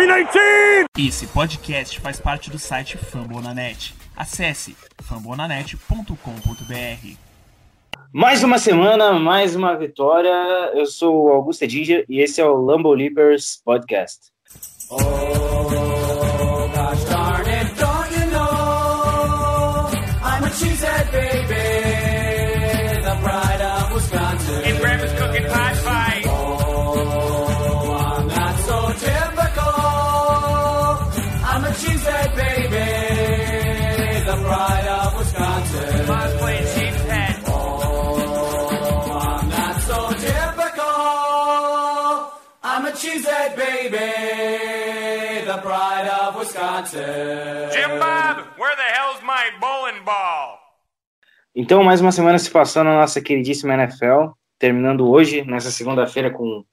319! Esse podcast faz parte do site Fambonanet. Acesse fambonanet.com.br. Mais uma semana, mais uma vitória. Eu sou o Augusto Edinja e esse é o Lambo Leapers Podcast. Oh, Jim Bob, where the hell's my bowling ball? Então, mais uma semana se passou na nossa queridíssima NFL, terminando hoje, nessa segunda-feira, com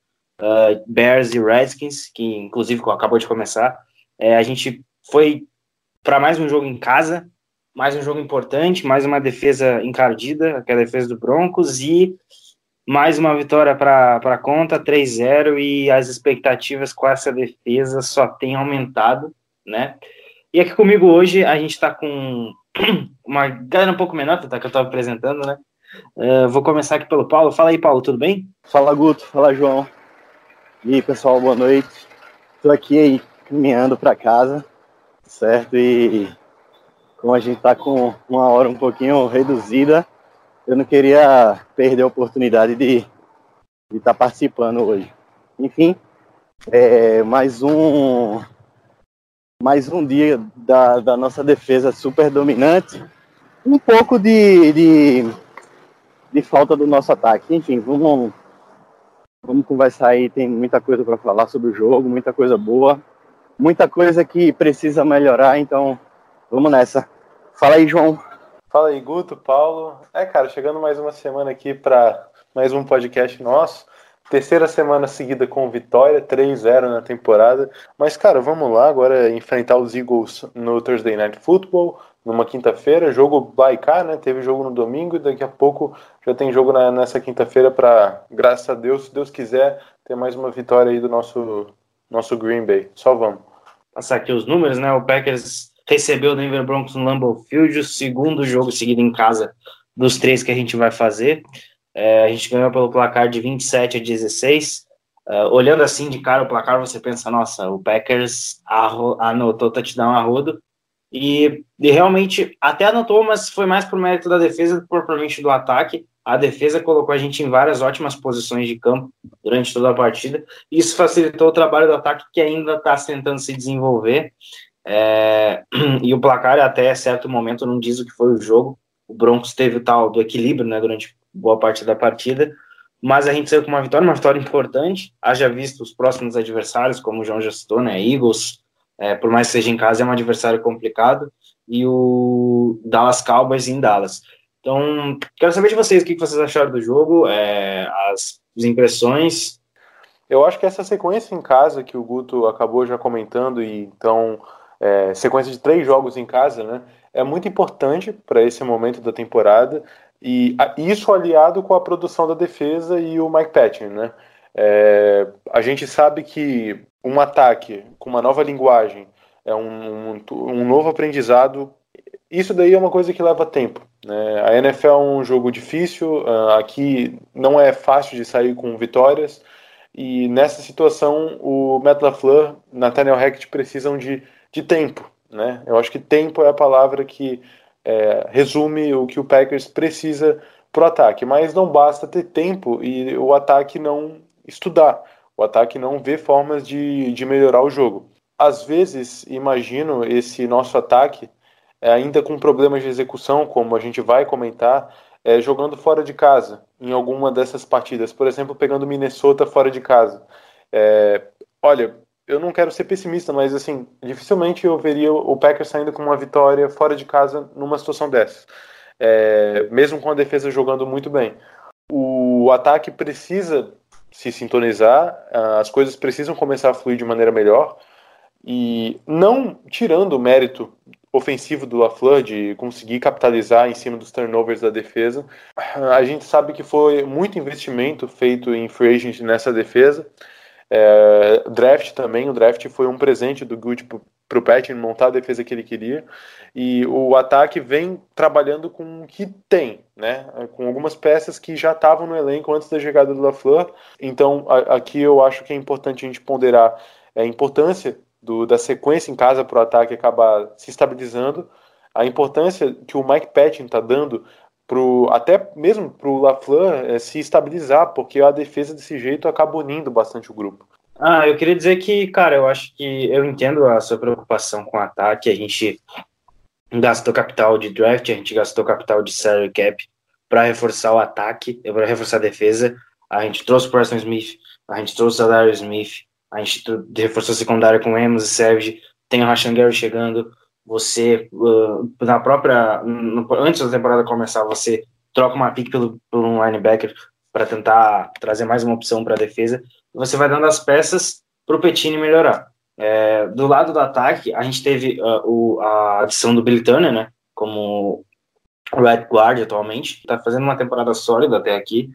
uh, Bears e Redskins, que inclusive acabou de começar. É, a gente foi para mais um jogo em casa, mais um jogo importante, mais uma defesa encardida, que é a defesa do Broncos, e mais uma vitória para a conta, 3-0, e as expectativas com essa defesa só têm aumentado, né? E aqui comigo hoje a gente está com uma galera um pouco menor, tá, que eu estava apresentando, né? Uh, vou começar aqui pelo Paulo. Fala aí, Paulo, tudo bem? Fala Guto, fala João. E aí, pessoal, boa noite. Estou aqui aí caminhando para casa, certo? E como a gente está com uma hora um pouquinho reduzida, eu não queria perder a oportunidade de estar tá participando hoje. Enfim, é mais um mais um dia da, da nossa defesa super dominante, um pouco de, de, de falta do nosso ataque. Enfim, vamos Vamos conversar aí, tem muita coisa para falar sobre o jogo, muita coisa boa, muita coisa que precisa melhorar, então vamos nessa. Fala aí, João. Fala aí, Guto, Paulo. É, cara, chegando mais uma semana aqui para mais um podcast nosso. Terceira semana seguida com vitória, 3-0 na temporada. Mas, cara, vamos lá agora enfrentar os Eagles no Thursday Night Football, numa quinta-feira. Jogo by cá, né? Teve jogo no domingo e daqui a pouco já tem jogo na, nessa quinta-feira para, graças a Deus, se Deus quiser, ter mais uma vitória aí do nosso, nosso Green Bay. Só vamos. Passar aqui os números, né? O Packers recebeu o Denver Broncos no Lambeau Field, o segundo jogo seguido em casa dos três que a gente vai fazer. É, a gente ganhou pelo placar de 27 a 16. Uh, olhando assim de cara o placar, você pensa, nossa, o Packers anotou touchdown a rodo. E, e, realmente até anotou, mas foi mais por mérito da defesa do que propriamente do ataque. A defesa colocou a gente em várias ótimas posições de campo durante toda a partida. Isso facilitou o trabalho do ataque que ainda está tentando se desenvolver. É, e o placar, até certo momento, não diz o que foi o jogo. O Broncos teve o tal do equilíbrio né, durante boa parte da partida, mas a gente saiu com uma vitória, uma vitória importante. Haja visto os próximos adversários, como o João já citou, né? Eagles, é, por mais que seja em casa, é um adversário complicado, e o Dallas Cowboys em Dallas. Então, quero saber de vocês o que vocês acharam do jogo, é, as, as impressões. Eu acho que essa sequência em casa que o Guto acabou já comentando, e então, é, sequência de três jogos em casa, né? É muito importante para esse momento da temporada e isso aliado com a produção da defesa e o Mike Patton, né? É, a gente sabe que um ataque com uma nova linguagem é um, um, um, novo aprendizado. Isso daí é uma coisa que leva tempo. Né? A NFL é um jogo difícil, uh, aqui não é fácil de sair com vitórias, e nessa situação o Matt LaFleur, Nathaniel Hackett precisam de, de tempo. Né? Eu acho que tempo é a palavra que é, resume o que o Packers precisa para o ataque, mas não basta ter tempo e o ataque não estudar, o ataque não ver formas de, de melhorar o jogo. Às vezes, imagino esse nosso ataque é, ainda com problemas de execução, como a gente vai comentar, é, jogando fora de casa, em alguma dessas partidas. Por exemplo, pegando Minnesota fora de casa. É, olha, eu não quero ser pessimista, mas assim, dificilmente eu veria o Packers saindo com uma vitória fora de casa numa situação dessas. É, mesmo com a defesa jogando muito bem. O ataque precisa se sintonizar, as coisas precisam começar a fluir de maneira melhor. E não tirando o mérito ofensivo do LaFleur de conseguir capitalizar em cima dos turnovers da defesa, a gente sabe que foi muito investimento feito em free agent nessa defesa. É, draft também, o draft foi um presente do Good para o Patton montar a defesa que ele queria. E o ataque vem trabalhando com o que tem, né? Com algumas peças que já estavam no elenco antes da chegada do LaFleur. Então, a, aqui eu acho que é importante a gente ponderar a importância do, da sequência em casa para o ataque acabar se estabilizando, a importância que o Mike Patton está dando pro, até mesmo para o LaFleur é, se estabilizar, porque a defesa desse jeito acaba unindo bastante o grupo. Ah, eu queria dizer que, cara, eu acho que eu entendo a sua preocupação com o ataque. A gente gastou capital de draft, a gente gastou capital de salary cap para reforçar o ataque, para reforçar a defesa. A gente trouxe o Preston Smith, a gente trouxe o Darius Smith, a gente reforçou a secundária com Amos e Serge, tem o Rashan Gary chegando, você, uh, na própria, antes da temporada começar, você troca uma pick pelo, por um linebacker para tentar trazer mais uma opção para a defesa, você vai dando as peças para o Petini melhorar. É, do lado do ataque, a gente teve uh, o, a adição do Billy Turner, né, como Red Guard atualmente, está fazendo uma temporada sólida até aqui,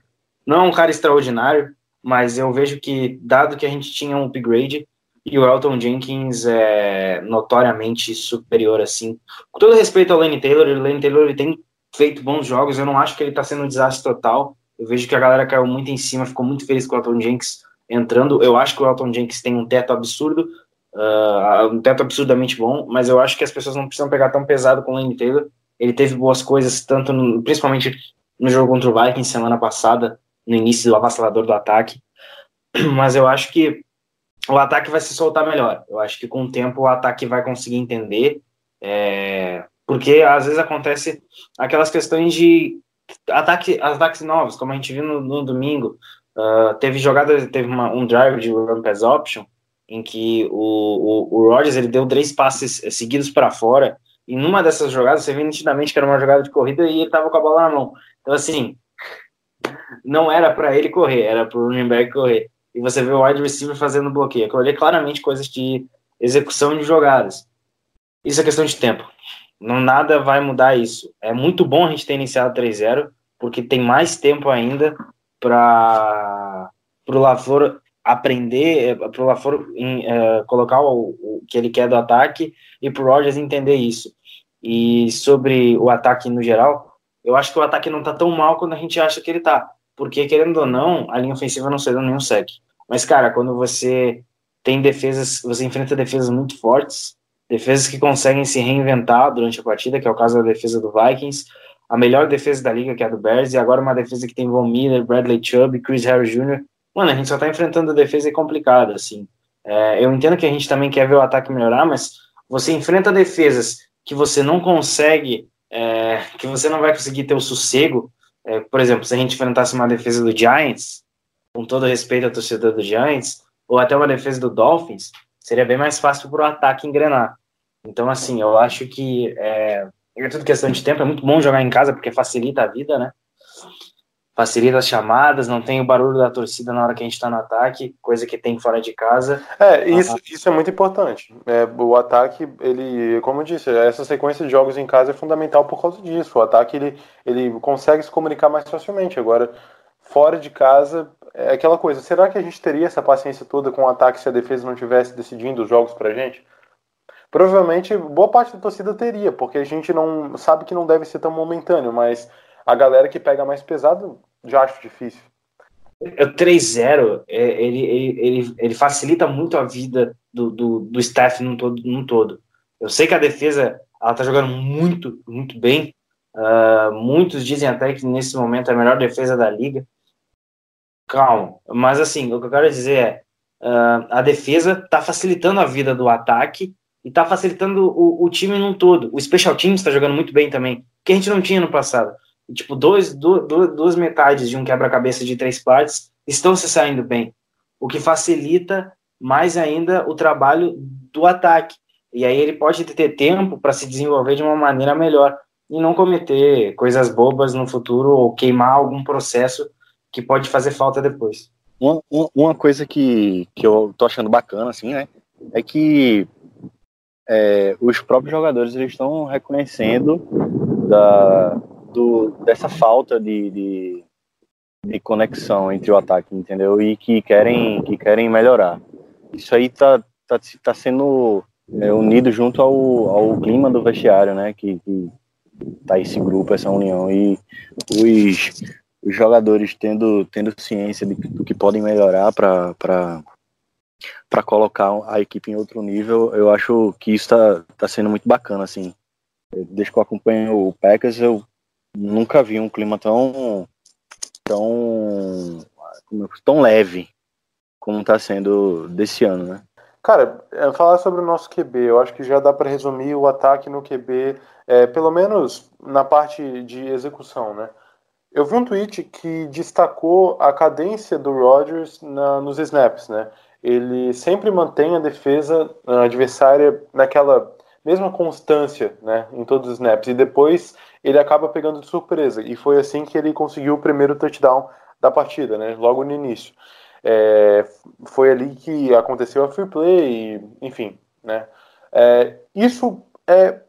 não é um cara extraordinário, mas eu vejo que, dado que a gente tinha um upgrade, e o Elton Jenkins é notoriamente superior, assim. Com todo respeito ao Lane Taylor, o Lane Taylor ele tem feito bons jogos, eu não acho que ele está sendo um desastre total. Eu vejo que a galera caiu muito em cima, ficou muito feliz com o Elton Jenkins entrando. Eu acho que o Elton Jenkins tem um teto absurdo, uh, um teto absurdamente bom, mas eu acho que as pessoas não precisam pegar tão pesado com o Lane Taylor. Ele teve boas coisas, tanto no, principalmente no jogo contra o Vikings semana passada, no início do avassalador do ataque. Mas eu acho que o ataque vai se soltar melhor. Eu acho que com o tempo o ataque vai conseguir entender, é, porque às vezes acontece aquelas questões de ataque, ataques novos, como a gente viu no, no domingo. Uh, teve jogada, teve uma, um drive de run pass option em que o, o, o Rodgers ele deu três passes seguidos para fora e numa dessas jogadas você vê nitidamente que era uma jogada de corrida e ele tava com a bola na mão. Então assim, não era para ele correr, era para o running back correr e você vê o wide receiver fazendo bloqueio. Aquilo ali é claramente coisas de execução de jogadas. Isso é questão de tempo. Não nada vai mudar isso. É muito bom a gente ter iniciado 3-0, porque tem mais tempo ainda para o LaFleur aprender, para o LaFleur uh, colocar o, o, que ele quer do ataque e para o Rodgers entender isso. E sobre o ataque no geral, eu acho que o ataque não está tão mal quando a gente acha que ele está porque querendo ou não, a linha ofensiva não cedeu nenhum sec. Mas, cara, quando você tem defesas, você enfrenta defesas muito fortes, defesas que conseguem se reinventar durante a partida, que é o caso da defesa do Vikings, a melhor defesa da liga, que é a do Bears, e agora uma defesa que tem Von Miller, Bradley Chubb, Chris Harris Jr. Mano, a gente só tá enfrentando defesa complicada, assim. É, eu entendo que a gente também quer ver o ataque melhorar, mas você enfrenta defesas que você não consegue, é, que você não vai conseguir ter o sossego é, por exemplo, se a gente enfrentasse uma defesa do Giants, com todo respeito à torcida do Giants, ou até uma defesa do Dolphins, seria bem mais fácil para o ataque engrenar. Então, assim, eu acho que é, é tudo questão de tempo. É muito bom jogar em casa porque facilita a vida, né? Facilita as chamadas, não tem o barulho da torcida na hora que a gente está no ataque, coisa que tem fora de casa. É, isso, isso é muito importante. É, o ataque, ele, como eu disse, essa sequência de jogos em casa é fundamental por causa disso. O ataque, ele, ele consegue se comunicar mais facilmente. Agora, fora de casa, é aquela coisa, será que a gente teria essa paciência toda com o ataque se a defesa não tivesse decidindo os jogos pra gente? Provavelmente, boa parte da torcida teria, porque a gente não sabe que não deve ser tão momentâneo, mas a galera que pega mais pesado já acho difícil. O 3-0, é, ele, ele, ele, facilita muito a vida do, do, do staff num todo, num todo. Eu sei que a defesa ela tá jogando muito, muito bem. Uh, muitos dizem até que nesse momento é a melhor defesa da liga. Calma. Mas assim, o que eu quero dizer é uh, a defesa tá facilitando a vida do ataque e tá facilitando o, o time num todo. O Special Teams está jogando muito bem também, que a gente não tinha no passado tipo, dois, duas, duas metades de um quebra-cabeça de três partes estão se saindo bem, o que facilita mais ainda o trabalho do ataque. E aí ele pode ter tempo para se desenvolver de uma maneira melhor e não cometer coisas bobas no futuro ou queimar algum processo que pode fazer falta depois. Uma, uma coisa que, que eu tô achando bacana, assim, né, é que é, os próprios jogadores eles estão reconhecendo da, do, dessa falta de, de, de conexão entre o ataque, entendeu? E que querem, que querem melhorar. Isso aí tá, tá, tá sendo é, unido junto ao, ao clima do vestiário, né? Que, que tá esse grupo, essa união. E os, os jogadores tendo, tendo ciência de, do que podem melhorar para para colocar a equipe em outro nível, eu acho que isso está tá sendo muito bacana, assim. Desde que eu acompanho o Packers, eu nunca vi um clima tão tão tão leve como está sendo desse ano, né? Cara, é, falar sobre o nosso QB, eu acho que já dá para resumir o ataque no QB, é, pelo menos na parte de execução, né? Eu vi um tweet que destacou a cadência do Rodgers na, nos snaps, né? Ele sempre mantém a defesa adversária naquela mesma constância, né, em todos os snaps. E depois ele acaba pegando de surpresa. E foi assim que ele conseguiu o primeiro touchdown da partida, né, logo no início. É, foi ali que aconteceu a free play, enfim, né. É, isso é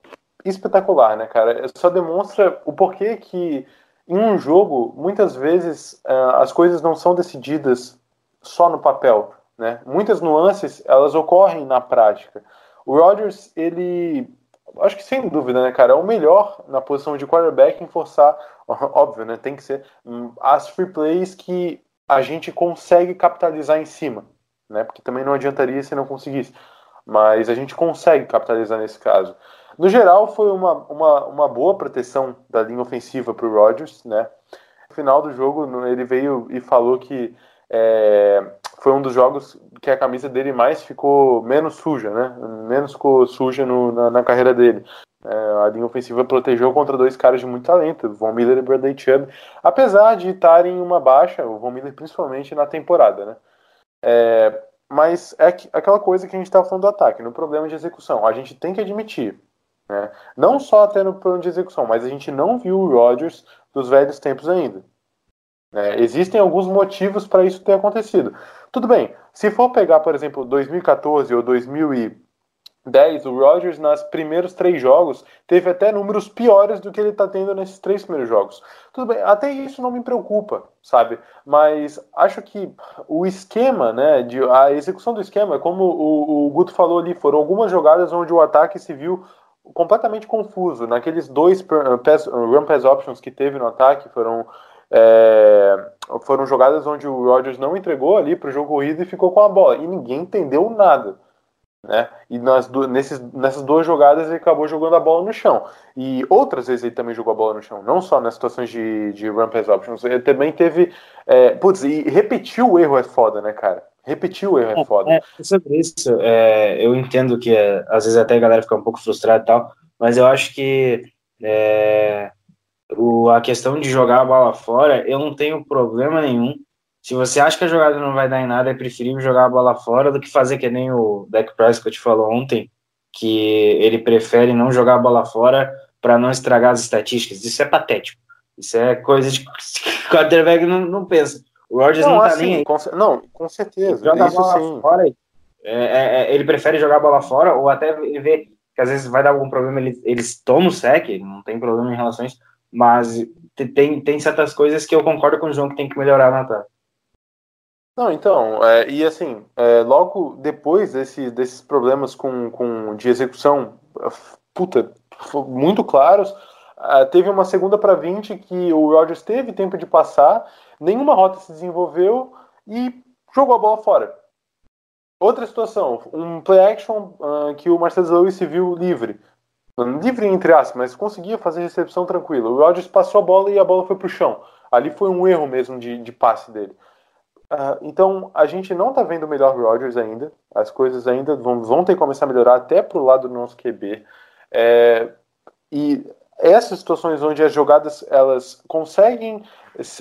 espetacular, né, cara? Só demonstra o porquê que em um jogo, muitas vezes, uh, as coisas não são decididas só no papel, né? Muitas nuances, elas ocorrem na prática. O Rodgers, ele, acho que sem dúvida, né, cara, é o melhor na posição de quarterback em forçar, óbvio, né, tem que ser hum, as free plays que a gente consegue capitalizar em cima, né? Porque também não adiantaria se não conseguisse. Mas a gente consegue capitalizar nesse caso. No geral, foi uma, uma, uma boa proteção da linha ofensiva para o Rodgers, né? No final do jogo, ele veio e falou que é, foi um dos jogos que a camisa dele mais ficou menos suja, né? Menos ficou suja no, na, na, carreira dele. É, a linha ofensiva protegeu contra dois caras de muito talento, Von Miller e Bradley Chubb, apesar de estarem em uma baixa, o Von Miller principalmente na temporada, né? É, mas é aquela coisa que a gente estava falando do ataque, no problema de execução. A gente tem que admitir, né? não só até no problema de execução, mas a gente não viu o Rodgers dos velhos tempos ainda. É, existem alguns motivos para isso ter acontecido. Tudo bem, se for pegar, por exemplo, 2014 ou 2010, o Rodgers, nos primeiros três jogos, teve até números piores do que ele está tendo nesses três primeiros jogos. Tudo bem, até isso não me preocupa, sabe? Mas acho que o esquema, né, de, a execução do esquema, como o, o Guto falou ali, foram algumas jogadas onde o ataque se viu completamente confuso. Naqueles dois pass, run pass options que teve no ataque, foram é, foram jogadas onde o Rodgers não entregou ali para o jogo corrido e ficou com a bola. E ninguém entendeu nada. Né? E nas, nesses, nessas duas jogadas ele acabou jogando a bola no chão. E outras vezes ele também jogou a bola no chão, não só nas situações de, de pass options. Ele também teve. É, putz, e repetir o erro é foda, né, cara? Repetir o erro é, é foda. É, sobre isso, é, eu entendo que é, às vezes até a galera fica um pouco frustrada e tal, mas eu acho que é, o, a questão de jogar a bola fora, eu não tenho problema nenhum. Se você acha que a jogada não vai dar em nada, é preferível jogar a bola fora do que fazer que nem o Dak Prescott falou ontem, que ele prefere não jogar a bola fora para não estragar as estatísticas. Isso é patético. Isso é coisa de que o quarterback não, não pensa. O Rodgers não, não tá assim, nem aí. Com, não, com certeza. Joga a bola sim. fora. É, é, é, ele prefere jogar a bola fora ou até ele vê que às vezes vai dar algum problema, eles, eles tomam o sec, não tem problema em relação a isso, mas tem, tem certas coisas que eu concordo com o João que tem que melhorar na ataque. Não, então, é, e assim, é, logo depois desse, desses problemas com, com, de execução, puta, muito claros, uh, teve uma segunda para 20 que o Rodgers teve tempo de passar, nenhuma rota se desenvolveu e jogou a bola fora. Outra situação, um play action uh, que o Marcelo Lewis se viu livre livre entre aspas, mas conseguia fazer recepção tranquila. O Rodgers passou a bola e a bola foi para o chão. Ali foi um erro mesmo de, de passe dele. Uh, então a gente não está vendo o melhor Rodgers ainda. As coisas ainda vão, vão ter que começar a melhorar até para o lado do nosso QB. É, e essas situações onde as jogadas elas conseguem,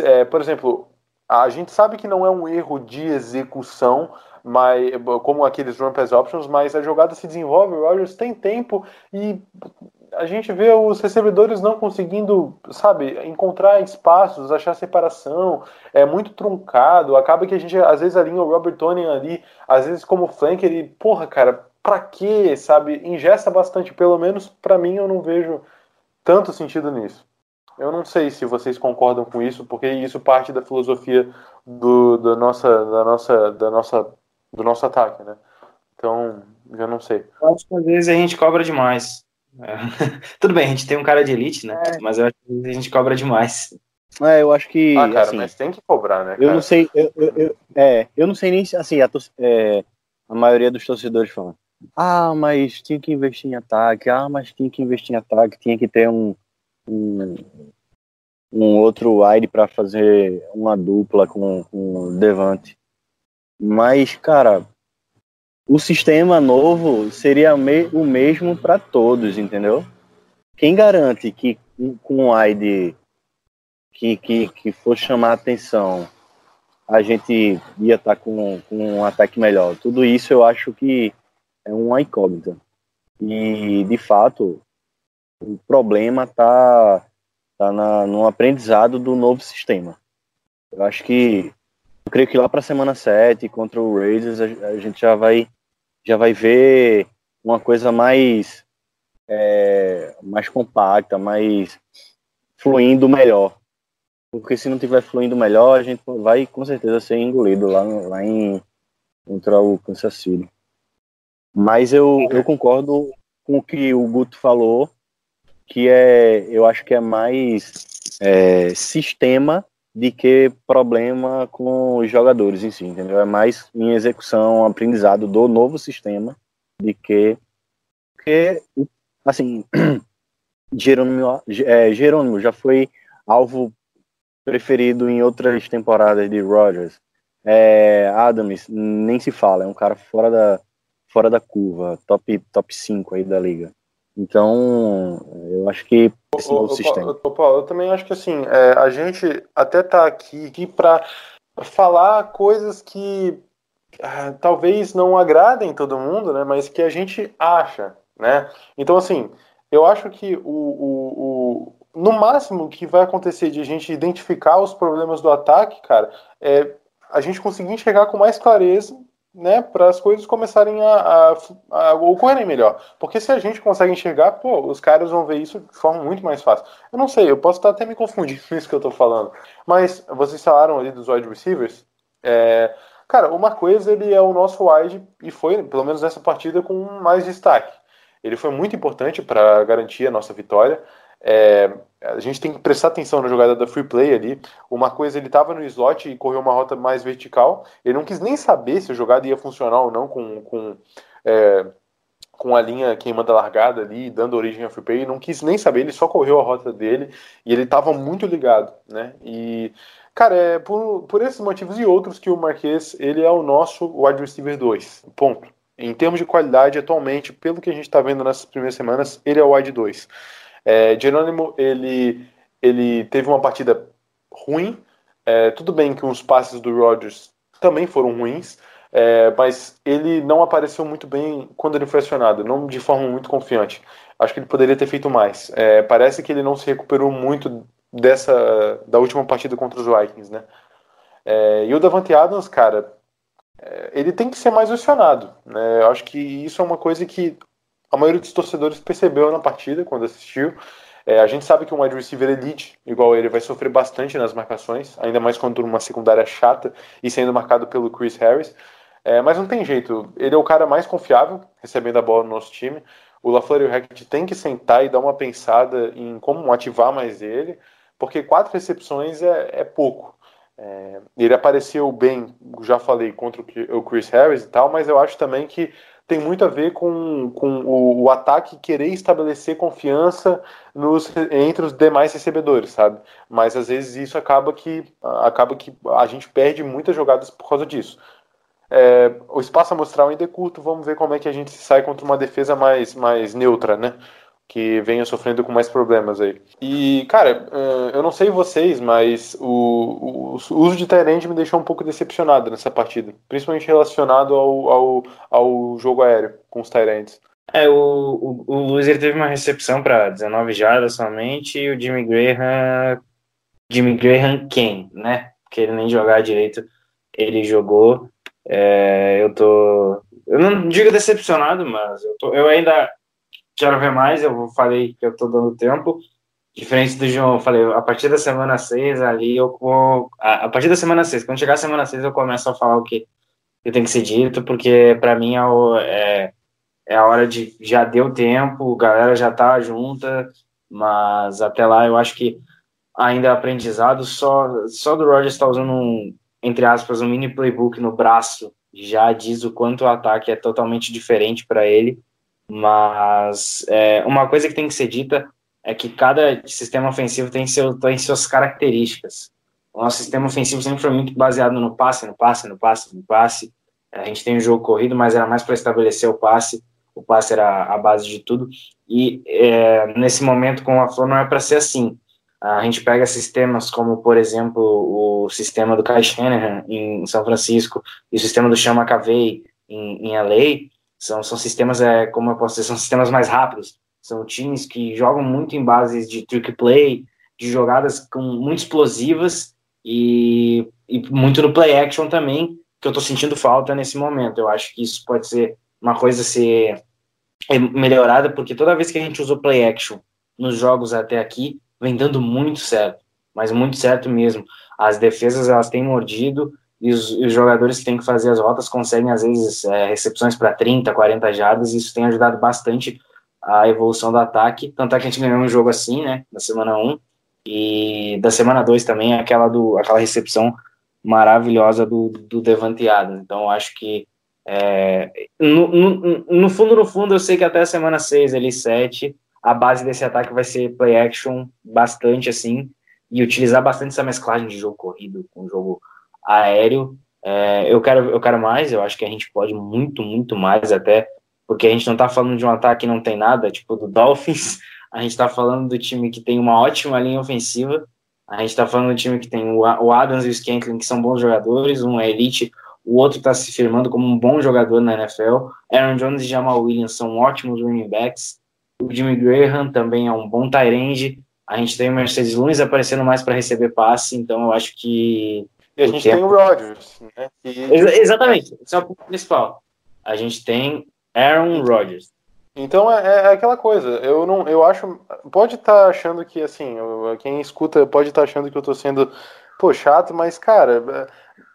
é, por exemplo, a gente sabe que não é um erro de execução, mas, como aqueles run pass options, mas a jogada se desenvolve, o Rodgers tem tempo e a gente vê os recebedores não conseguindo, sabe, encontrar espaços, achar separação, é muito truncado, acaba que a gente às vezes alinha o Robert Tony ali, às vezes como flanker e, porra, cara, pra quê, sabe, ingesta bastante, pelo menos para mim eu não vejo tanto sentido nisso. Eu não sei se vocês concordam com isso, porque isso parte da filosofia do, da nossa, da nossa, da nossa, do nosso ataque, né? Então, já não sei. Eu acho que às vezes a gente cobra demais. É. Tudo bem, a gente tem um cara de elite, né? Mas eu acho que a gente cobra demais. É, eu acho que. Ah, cara, assim, mas tem que cobrar, né? Eu cara? não sei, eu, eu- eu- é, eu não sei nem se assim, a, é, a maioria dos torcedores falam, ah, mas tinha que investir em ataque, ah, mas tinha que investir em ataque, tinha que ter um, um, um outro wide para fazer uma dupla com, com o Devante. Mas, cara, o sistema novo seria me- o mesmo para todos, entendeu? Quem garante que com o wide que, que, que for chamar a atenção, a gente ia estar com, com um ataque melhor. Tudo isso eu acho que é uma incógnita. E, de fato, o problema está tá na, no aprendizado do novo sistema. Eu acho que, eu creio que lá para a semana 7, contra o Raiders, a, gente já vai, já vai ver uma coisa mais, é, mais compacta, mais fluindo melhor porque se não tiver fluindo melhor, a gente vai com certeza ser engolido lá, lá em contra o Kansas City. Mas eu, eu concordo com o que o Guto falou, que é, eu acho que é mais é, sistema de que problema com os jogadores em si, entendeu? É mais em execução, aprendizado do novo sistema, de que, que assim, Jerônimo, é, Jerônimo já foi alvo preferido em outras temporadas de Rodgers. É, Adams, nem se fala, é um cara fora da, fora da curva, top, top 5 aí da liga. Então, eu acho que esse novo ô, sistema. Paulo, ô, Paulo, eu também acho que assim, é, a gente até tá aqui, aqui para falar coisas que ah, talvez não agradem todo mundo, né? Mas que a gente acha, né? Então, assim, eu acho que o, o, o no máximo que vai acontecer de a gente identificar os problemas do ataque, cara, é a gente conseguir enxergar com mais clareza, né, para as coisas começarem a, a, a ocorrerem melhor. Porque se a gente consegue enxergar, pô, os caras vão ver isso de forma muito mais fácil. Eu não sei, eu posso estar até me confundindo com isso que eu tô falando. Mas vocês falaram ali dos wide receivers. É, cara, o Marquez, ele é o nosso wide e foi, pelo menos nessa partida, com mais destaque. Ele foi muito importante para garantir a nossa vitória. É, a gente tem que prestar atenção na jogada da free play ali. Uma coisa, ele estava no slot e correu uma rota mais vertical. Ele não quis nem saber se a jogada ia funcionar ou não com, com, é, com a linha queimando a largada ali, dando origem à free play. Ele não quis nem saber, ele só correu a rota dele e ele estava muito ligado, né? E, cara, é por, por esses motivos e outros que o Marquês, ele é o nosso wide receiver 2. Ponto. Em termos de qualidade, atualmente, pelo que a gente está vendo nessas primeiras semanas, ele é o wide 2. É, Jerônimo, ele, ele teve uma partida ruim. É, tudo bem que os passes do Rodgers também foram ruins, é, mas ele não apareceu muito bem quando ele foi acionado, não de forma muito confiante. Acho que ele poderia ter feito mais. É, parece que ele não se recuperou muito dessa da última partida contra os Vikings, né? É, e o Davante Adams, cara, é, ele tem que ser mais acionado. Né? Eu acho que isso é uma coisa que a maioria dos torcedores percebeu na partida quando assistiu. É, a gente sabe que um wide receiver elite, igual ele, vai sofrer bastante nas marcações, ainda mais quando uma secundária chata e sendo marcado pelo Chris Harris. É, mas não tem jeito, ele é o cara mais confiável recebendo a bola no nosso time. O LaFleur e o Hackett tem que sentar e dar uma pensada em como ativar mais ele, porque quatro recepções é, é pouco. É, ele apareceu bem, já falei, contra o Chris Harris e tal, mas eu acho também que tem muito a ver com, com o, o, ataque querer estabelecer confiança nos, entre os demais recebedores, sabe? Mas às vezes isso acaba que, acaba que a gente perde muitas jogadas por causa disso. É, o espaço amostral ainda é curto, vamos ver como é que a gente sai contra uma defesa mais, mais neutra, né? Que venha sofrendo com mais problemas aí. E, cara, eu não sei vocês, mas o, o, o uso de Tyrande me deixou um pouco decepcionado nessa partida. Principalmente relacionado ao, ao, ao jogo aéreo com os Tyrands. É, o, o, o ele teve uma recepção para 19 jardas somente e o Jimmy Graham. Jimmy Graham quem, né? Porque ele nem jogar direito ele jogou. É, eu tô. Eu não digo decepcionado, mas eu, tô, eu ainda quero ver mais. Eu falei que eu tô dando tempo. diferente do João, eu falei, a partir da semana 6 ali, eu vou. A, a partir da semana 6, quando chegar a semana 6, eu começo a falar o que, que tem que ser dito, porque para mim é, o, é, é a hora de. Já deu tempo, galera já tá junta, mas até lá eu acho que ainda é aprendizado. Só, só do Rogers estar tá usando um, entre aspas, um mini playbook no braço já diz o quanto o ataque é totalmente diferente para ele. Mas é, uma coisa que tem que ser dita é que cada sistema ofensivo tem, seu, tem suas características. O nosso sistema ofensivo sempre foi muito baseado no passe, no passe, no passe, no passe. A gente tem o um jogo corrido, mas era mais para estabelecer o passe. O passe era a base de tudo. E é, nesse momento com a Flor não é para ser assim. A gente pega sistemas como, por exemplo, o sistema do Kai Shanahan em São Francisco e o sistema do Sean McAvey em, em LA. São, são sistemas, é, como eu posso dizer, são sistemas mais rápidos são times que jogam muito em bases de trick play, de jogadas com muito explosivas e, e muito no play action também, que eu estou sentindo falta nesse momento. Eu acho que isso pode ser uma coisa a ser melhorada, porque toda vez que a gente usou play action nos jogos até aqui, vem dando muito certo, mas muito certo mesmo. As defesas elas têm mordido e os, os jogadores que têm que fazer as rotas conseguem às vezes é, recepções para 30, 40 jardas, e isso tem ajudado bastante a evolução do ataque. Tanto é que a gente ganhou um jogo assim, né, na semana 1, e da semana 2 também, aquela, do, aquela recepção maravilhosa do, do Devante Adams. Então, acho que é, no, no, no, fundo, no fundo, eu sei que até a semana 6, ali 7, a base desse ataque vai ser play action bastante assim, e utilizar bastante essa mesclagem de jogo corrido com jogo aéreo. É, eu, quero, eu quero mais, eu acho que a gente pode muito, muito mais até porque a gente não está falando de um ataque que não tem nada, tipo do Dolphins, a gente está falando do time que tem uma ótima linha ofensiva, a gente está falando do time que tem o Adams e o Scantling, que são bons jogadores, um é elite, o outro está se firmando como um bom jogador na NFL, Aaron Jones e Jamal Williams são ótimos running backs, o Jimmy Graham também é um bom tight end, a gente tem o Mercedes Lunes aparecendo mais para receber passe, então eu acho que... E a gente tempo... tem o Rodgers, né? Exatamente, esse é o ponto principal. A gente tem Aaron Rodgers. Então é, é, aquela coisa, eu não, eu acho, pode estar tá achando que assim, quem escuta pode estar tá achando que eu estou sendo pô, chato, mas cara,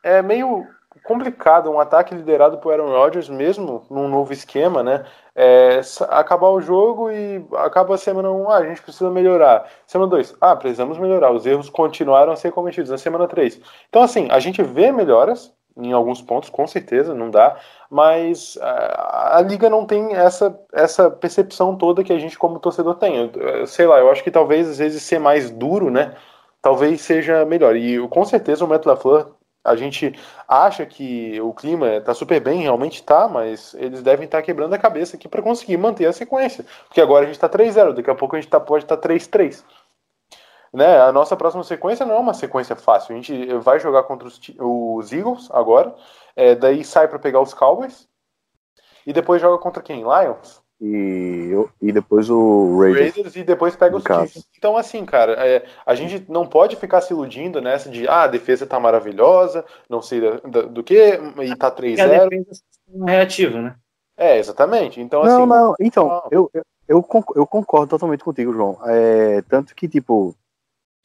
é, é meio complicado um ataque liderado por Aaron Rodgers, mesmo num novo esquema, né? É, acabar o jogo e acaba a semana 1, um, ah, a gente precisa melhorar. Semana 2, ah, precisamos melhorar. Os erros continuaram a ser cometidos na semana 3. Então, assim, a gente vê melhoras, em alguns pontos, com certeza, não dá, mas a, a, liga não tem essa, essa percepção toda que a gente como torcedor tem. Eu, eu, sei lá, eu acho que talvez às vezes ser mais duro, né, talvez seja melhor. E com certeza o Matt LaFleur, a gente acha que o clima está super bem, realmente está, mas eles devem estar tá quebrando a cabeça aqui para conseguir manter a sequência. Porque agora a gente está 3-0, daqui a pouco a gente tá, pode estar tá 3-3 né, a nossa próxima sequência não é uma sequência fácil. A gente vai jogar contra os, os Eagles agora, é, daí sai para pegar os Cowboys e depois joga contra quem? Lions? E, e depois o Raiders. Raiders e depois pega os Chiefs. Então, assim, cara, é, a gente não pode ficar se iludindo nessa de ah, a defesa tá maravilhosa, não sei da, da, do que, e tá 3-0. A defesa é reativa, né? É, exatamente. Então, não, assim. Não, então, eu, eu, eu concordo totalmente contigo, João. É, tanto que, tipo,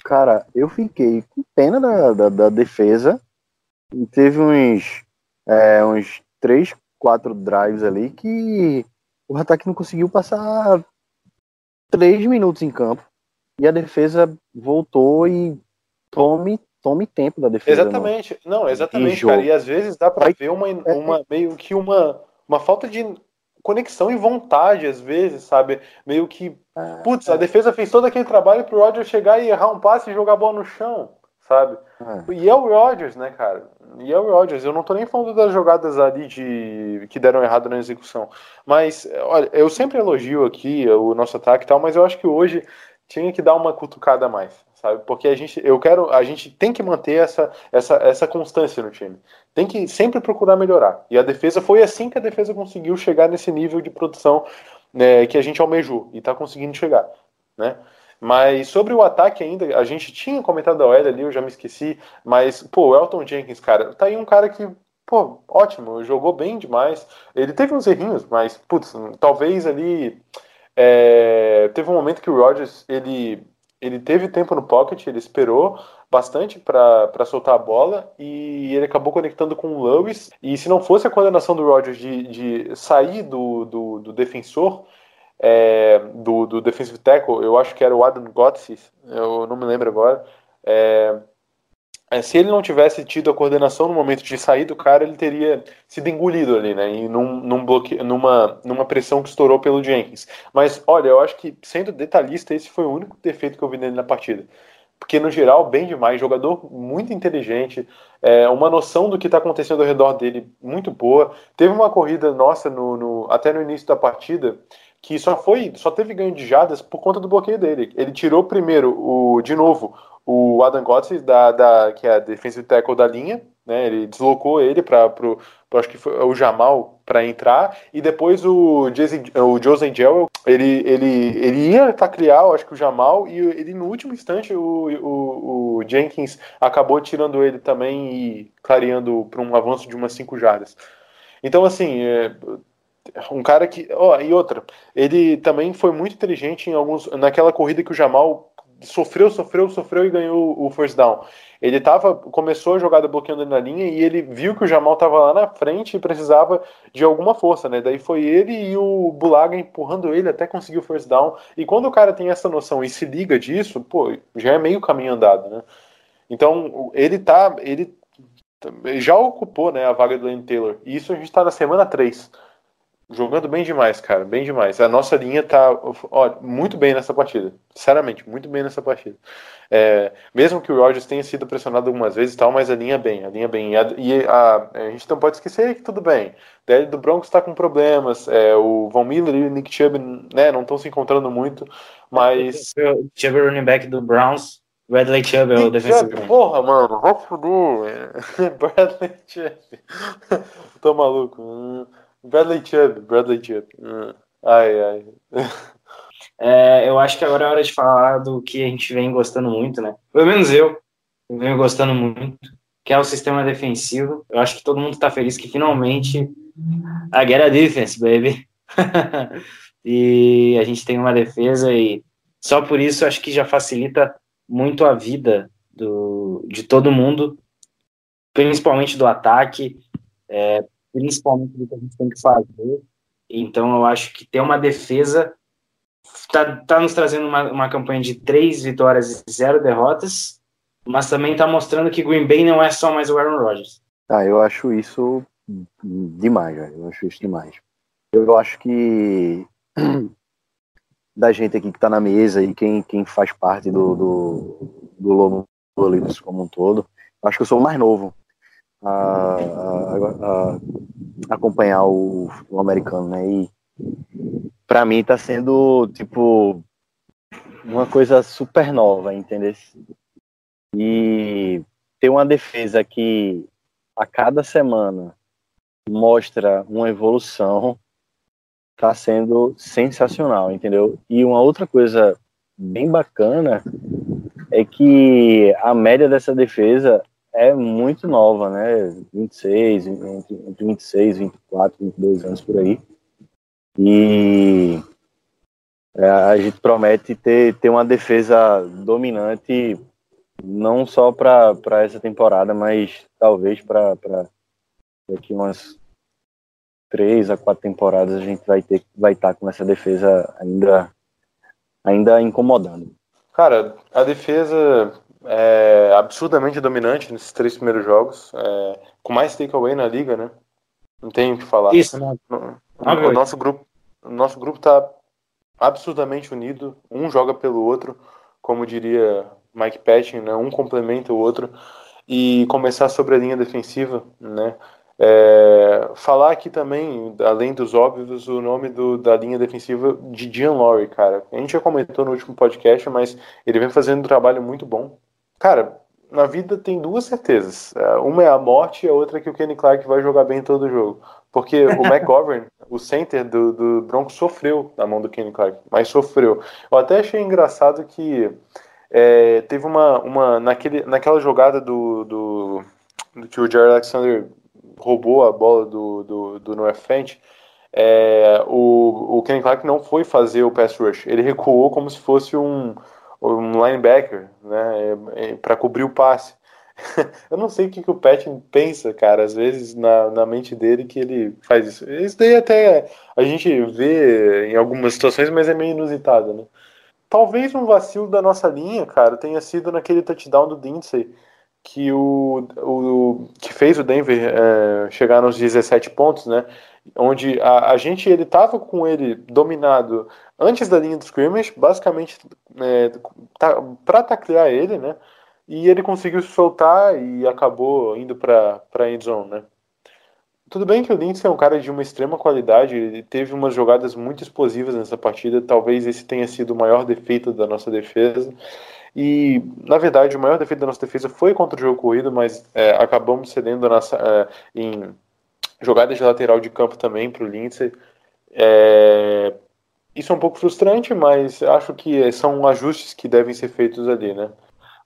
Cara, eu fiquei com pena da, da, da defesa. E teve uns, é, uns três, quatro drives ali que o ataque não conseguiu passar três minutos em campo. E a defesa voltou e tome, tome tempo da defesa. Exatamente. Não, exatamente, cara. E às vezes dá para ver uma, é, uma meio que uma, uma falta de conexão e vontade, às vezes, sabe? Meio que. Ah, putz, a é. defesa fez todo aquele trabalho pro Rodgers chegar e errar um passe e jogar a bola no chão, sabe? É. E é o Rodgers, né, cara? E é o Rodgers. Eu não tô nem falando das jogadas ali de que deram errado na execução. Mas, olha, eu sempre elogio aqui o nosso ataque e tal, mas eu acho que hoje tinha que dar uma cutucada a mais sabe? Porque a gente, eu quero, a gente tem que manter essa, essa, essa constância no time. Tem que sempre procurar melhorar. E a defesa foi assim que a defesa conseguiu chegar nesse nível de produção né, que a gente almejou e está conseguindo chegar, né? Mas sobre o ataque ainda, a gente tinha comentado da OL ali, eu já me esqueci, mas, pô, o Elton Jenkins, cara, tá aí um cara que, pô, ótimo, jogou bem demais. Ele teve uns errinhos, mas, putz, talvez ali. É, teve um momento que o Rodgers, ele ele teve tempo no pocket, ele esperou bastante para soltar a bola e ele acabou conectando com o Lewis. E se não fosse a coordenação do Rodgers de, de sair do, do, do defensor, é, do, do defensive tackle, eu acho que era o Adam Gotsis, eu não me lembro agora. É, é, se ele não tivesse tido a coordenação no momento de sair do cara, ele teria sido engolido ali, né? E num, num bloque... numa, numa pressão que estourou pelo Jenkins. Mas, olha, eu acho que, sendo detalhista, esse foi o único defeito que eu vi nele na partida. Porque, no geral, bem demais. Jogador muito inteligente, é, uma noção do que está acontecendo ao redor dele muito boa. Teve uma corrida nossa no, no, até no início da partida que só foi, só teve ganho de jadas por conta do bloqueio dele. Ele tirou primeiro o, de novo, o Adam Gotze, da, da, que é a defensive tackle da linha, né? Ele deslocou ele para pro, pro, acho que foi o Jamal para entrar e depois o Jason, o Joseph Jewell, ele ele ele ia taclear, acho que o Jamal e ele no último instante o, o, o Jenkins acabou tirando ele também e clareando para um avanço de umas 5 jardas. Então assim, é, um cara que, ó, oh, e outra, ele também foi muito inteligente em alguns naquela corrida que o Jamal sofreu, sofreu, sofreu e ganhou o first down. Ele tava, começou a jogada bloqueando na linha e ele viu que o Jamal estava lá na frente e precisava de alguma força, né? Daí foi ele e o Bulaga empurrando ele até conseguir o first down. E quando o cara tem essa noção e se liga disso, pô, já é meio caminho andado, né? Então, ele tá, ele já ocupou, né, a vaga do Lane Taylor. E isso a gente está na semana 3 jogando bem demais, cara, bem demais. A nossa linha tá ó, muito bem nessa partida, sinceramente, muito bem nessa partida. É, mesmo que o Rodgers tenha sido pressionado algumas vezes e tal, mas a linha bem, a linha bem. E a, e a, a gente não pode esquecer que tudo bem. O DL do Broncos está com problemas, é, o Von Miller e o Nick Chubb né, não estão se encontrando muito, mas... O Chubb é running back do Browns, Bradley Chubb é o defensivo. Porra, mano, vou foder. Bradley Chubb. Tô maluco. Bradley Chubb, Bradley Chubb. Ai, ai. É, eu acho que agora é hora de falar do que a gente vem gostando muito, né? Pelo menos eu, eu venho gostando muito, que é o sistema defensivo. Eu acho que todo mundo tá feliz que finalmente a Get a Defense, baby. e a gente tem uma defesa e só por isso acho que já facilita muito a vida do, de todo mundo, principalmente do ataque. É, principalmente do que a gente tem que fazer. Então, eu acho que ter uma defesa está tá nos trazendo uma, uma campanha de três vitórias e zero derrotas, mas também está mostrando que Green Bay não é só mais o Aaron Rodgers. Ah, eu acho isso demais, velho. Eu acho isso demais. Eu acho que da gente aqui que está na mesa e quem, quem faz parte do, do, do Lobo Livros como um todo, acho que eu sou o mais novo a, a, a acompanhar o americano, né? E para mim tá sendo tipo uma coisa super nova, entendeu? E ter uma defesa que a cada semana mostra uma evolução tá sendo sensacional, entendeu? E uma outra coisa bem bacana é que a média dessa defesa é muito nova, né? 26, entre, entre 26, 24, 22 anos por aí. E é, a gente promete ter, ter uma defesa dominante não só para essa temporada, mas talvez para daqui umas três a quatro temporadas a gente vai ter vai estar tá com essa defesa ainda ainda incomodando. Cara, a defesa é, absurdamente dominante nesses três primeiros jogos, é, com mais takeaway na liga, né? Não tenho o que falar. Isso, né? O, o nosso grupo, nosso grupo tá absurdamente unido, um joga pelo outro, como diria Mike Patton, né? Um complementa o outro e começar sobre a linha defensiva, né? É, falar aqui também, além dos óbvios, o nome do, da linha defensiva de Jean Lowry, cara. A gente já comentou no último podcast, mas ele vem fazendo um trabalho muito bom. Cara, na vida tem duas certezas. É, uma é a morte e a outra é que o Kenny Clark vai jogar bem todo o jogo. Porque o McGovern, o center do, do Broncos, sofreu na mão do Kenny Clark, mas sofreu. Eu até achei engraçado que é, teve uma, uma naquele, naquela jogada do, do, do que o Jerry Alexander roubou a bola do, do, do Noah Fent, é, o, o Kenny Clark não foi fazer o pass rush, ele recuou como se fosse um, um linebacker, né, para cobrir o passe. eu não sei o que, que o Pat pensa, cara, às vezes na, na mente dele que ele faz isso. Isso daí até a gente vê em algumas situações, mas é meio inusitado, né? Talvez um vacilo da nossa linha, cara, tenha sido naquele touchdown do Lindsay, que o, o que fez o Denver é, chegar nos 17 pontos, né? Onde a, a gente ele tava com ele dominado antes da linha do scrimmage, basicamente é, tá, para taclear ele, né? E ele conseguiu se soltar e acabou indo para a endzone, né? Tudo bem que o Lindsay é um cara de uma extrema qualidade, ele teve umas jogadas muito explosivas nessa partida, talvez esse tenha sido o maior defeito da nossa defesa. E, na verdade, o maior defeito da nossa defesa foi contra o jogo corrido, mas é, acabamos cedendo nossa, é, em jogadas de lateral de campo também para o Lindsay. É, isso é um pouco frustrante, mas acho que são ajustes que devem ser feitos ali, né?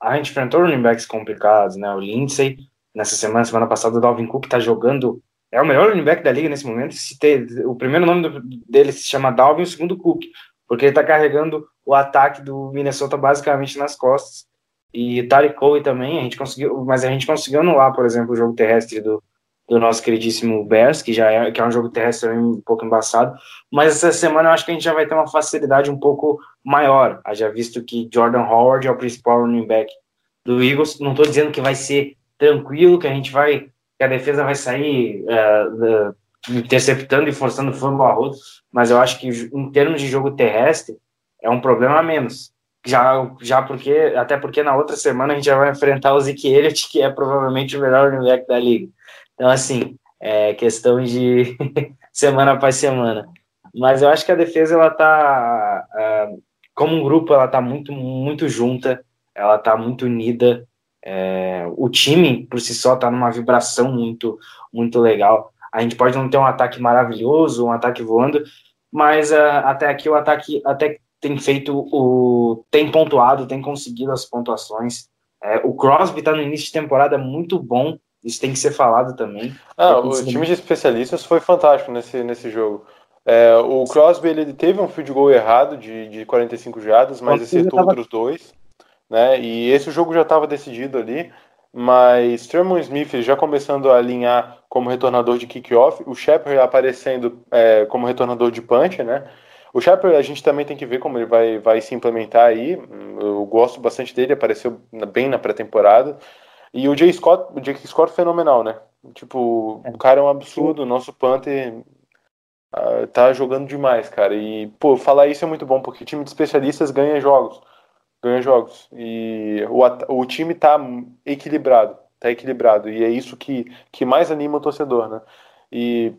A gente enfrentou running backs complicados, né? O Lindsay, nessa semana, semana passada, o Dalvin Cook tá jogando é o melhor running back da liga nesse momento. Se ter, o primeiro nome dele se chama Dalvin, o segundo Cook, porque ele está carregando o ataque do Minnesota basicamente nas costas. E Tariq Cole também, a gente conseguiu, mas a gente conseguiu anular, por exemplo, o jogo terrestre do, do nosso queridíssimo Bears, que já é, que é um jogo terrestre um pouco embaçado. Mas essa semana eu acho que a gente já vai ter uma facilidade um pouco maior, já visto que Jordan Howard é o principal running back do Eagles. Não estou dizendo que vai ser tranquilo, que a gente vai que a defesa vai sair uh, interceptando e forçando o fumble a rodo, mas eu acho que em termos de jogo terrestre é um problema a menos. Já, já porque, até porque na outra semana a gente já vai enfrentar o Zeke Elliott, que é provavelmente o melhor running back da liga. Então, assim, é questão de semana após semana. Mas eu acho que a defesa, ela tá, uh, como um grupo, ela tá muito, muito junta, ela tá muito unida, é, o time, por si só, está numa vibração muito, muito legal. A gente pode não ter um ataque maravilhoso, um ataque voando, mas uh, até aqui o ataque até tem feito o. tem pontuado, tem conseguido as pontuações. É, o Crosby está no início de temporada muito bom, isso tem que ser falado também. Ah, o time de especialistas foi fantástico nesse, nesse jogo. É, o Crosby ele teve um field goal errado de, de 45 jardas, mas acertou tava... outros dois né? E esse jogo já estava decidido ali, mas Tremon Smith já começando a alinhar como retornador de kickoff, o Shepard aparecendo é, como retornador de punch, né? O Shepard a gente também tem que ver como ele vai, vai se implementar aí. Eu gosto bastante dele, apareceu bem na pré-temporada. E o Jay Scott, o Jay Scott fenomenal, né? Tipo, o cara é um absurdo, o nosso Panther uh, tá jogando demais, cara. E, pô, falar isso é muito bom, porque time de especialistas ganha jogos ganha jogos. E o, o time tá equilibrado, tá equilibrado. E é isso que, que mais anima o torcedor, né? E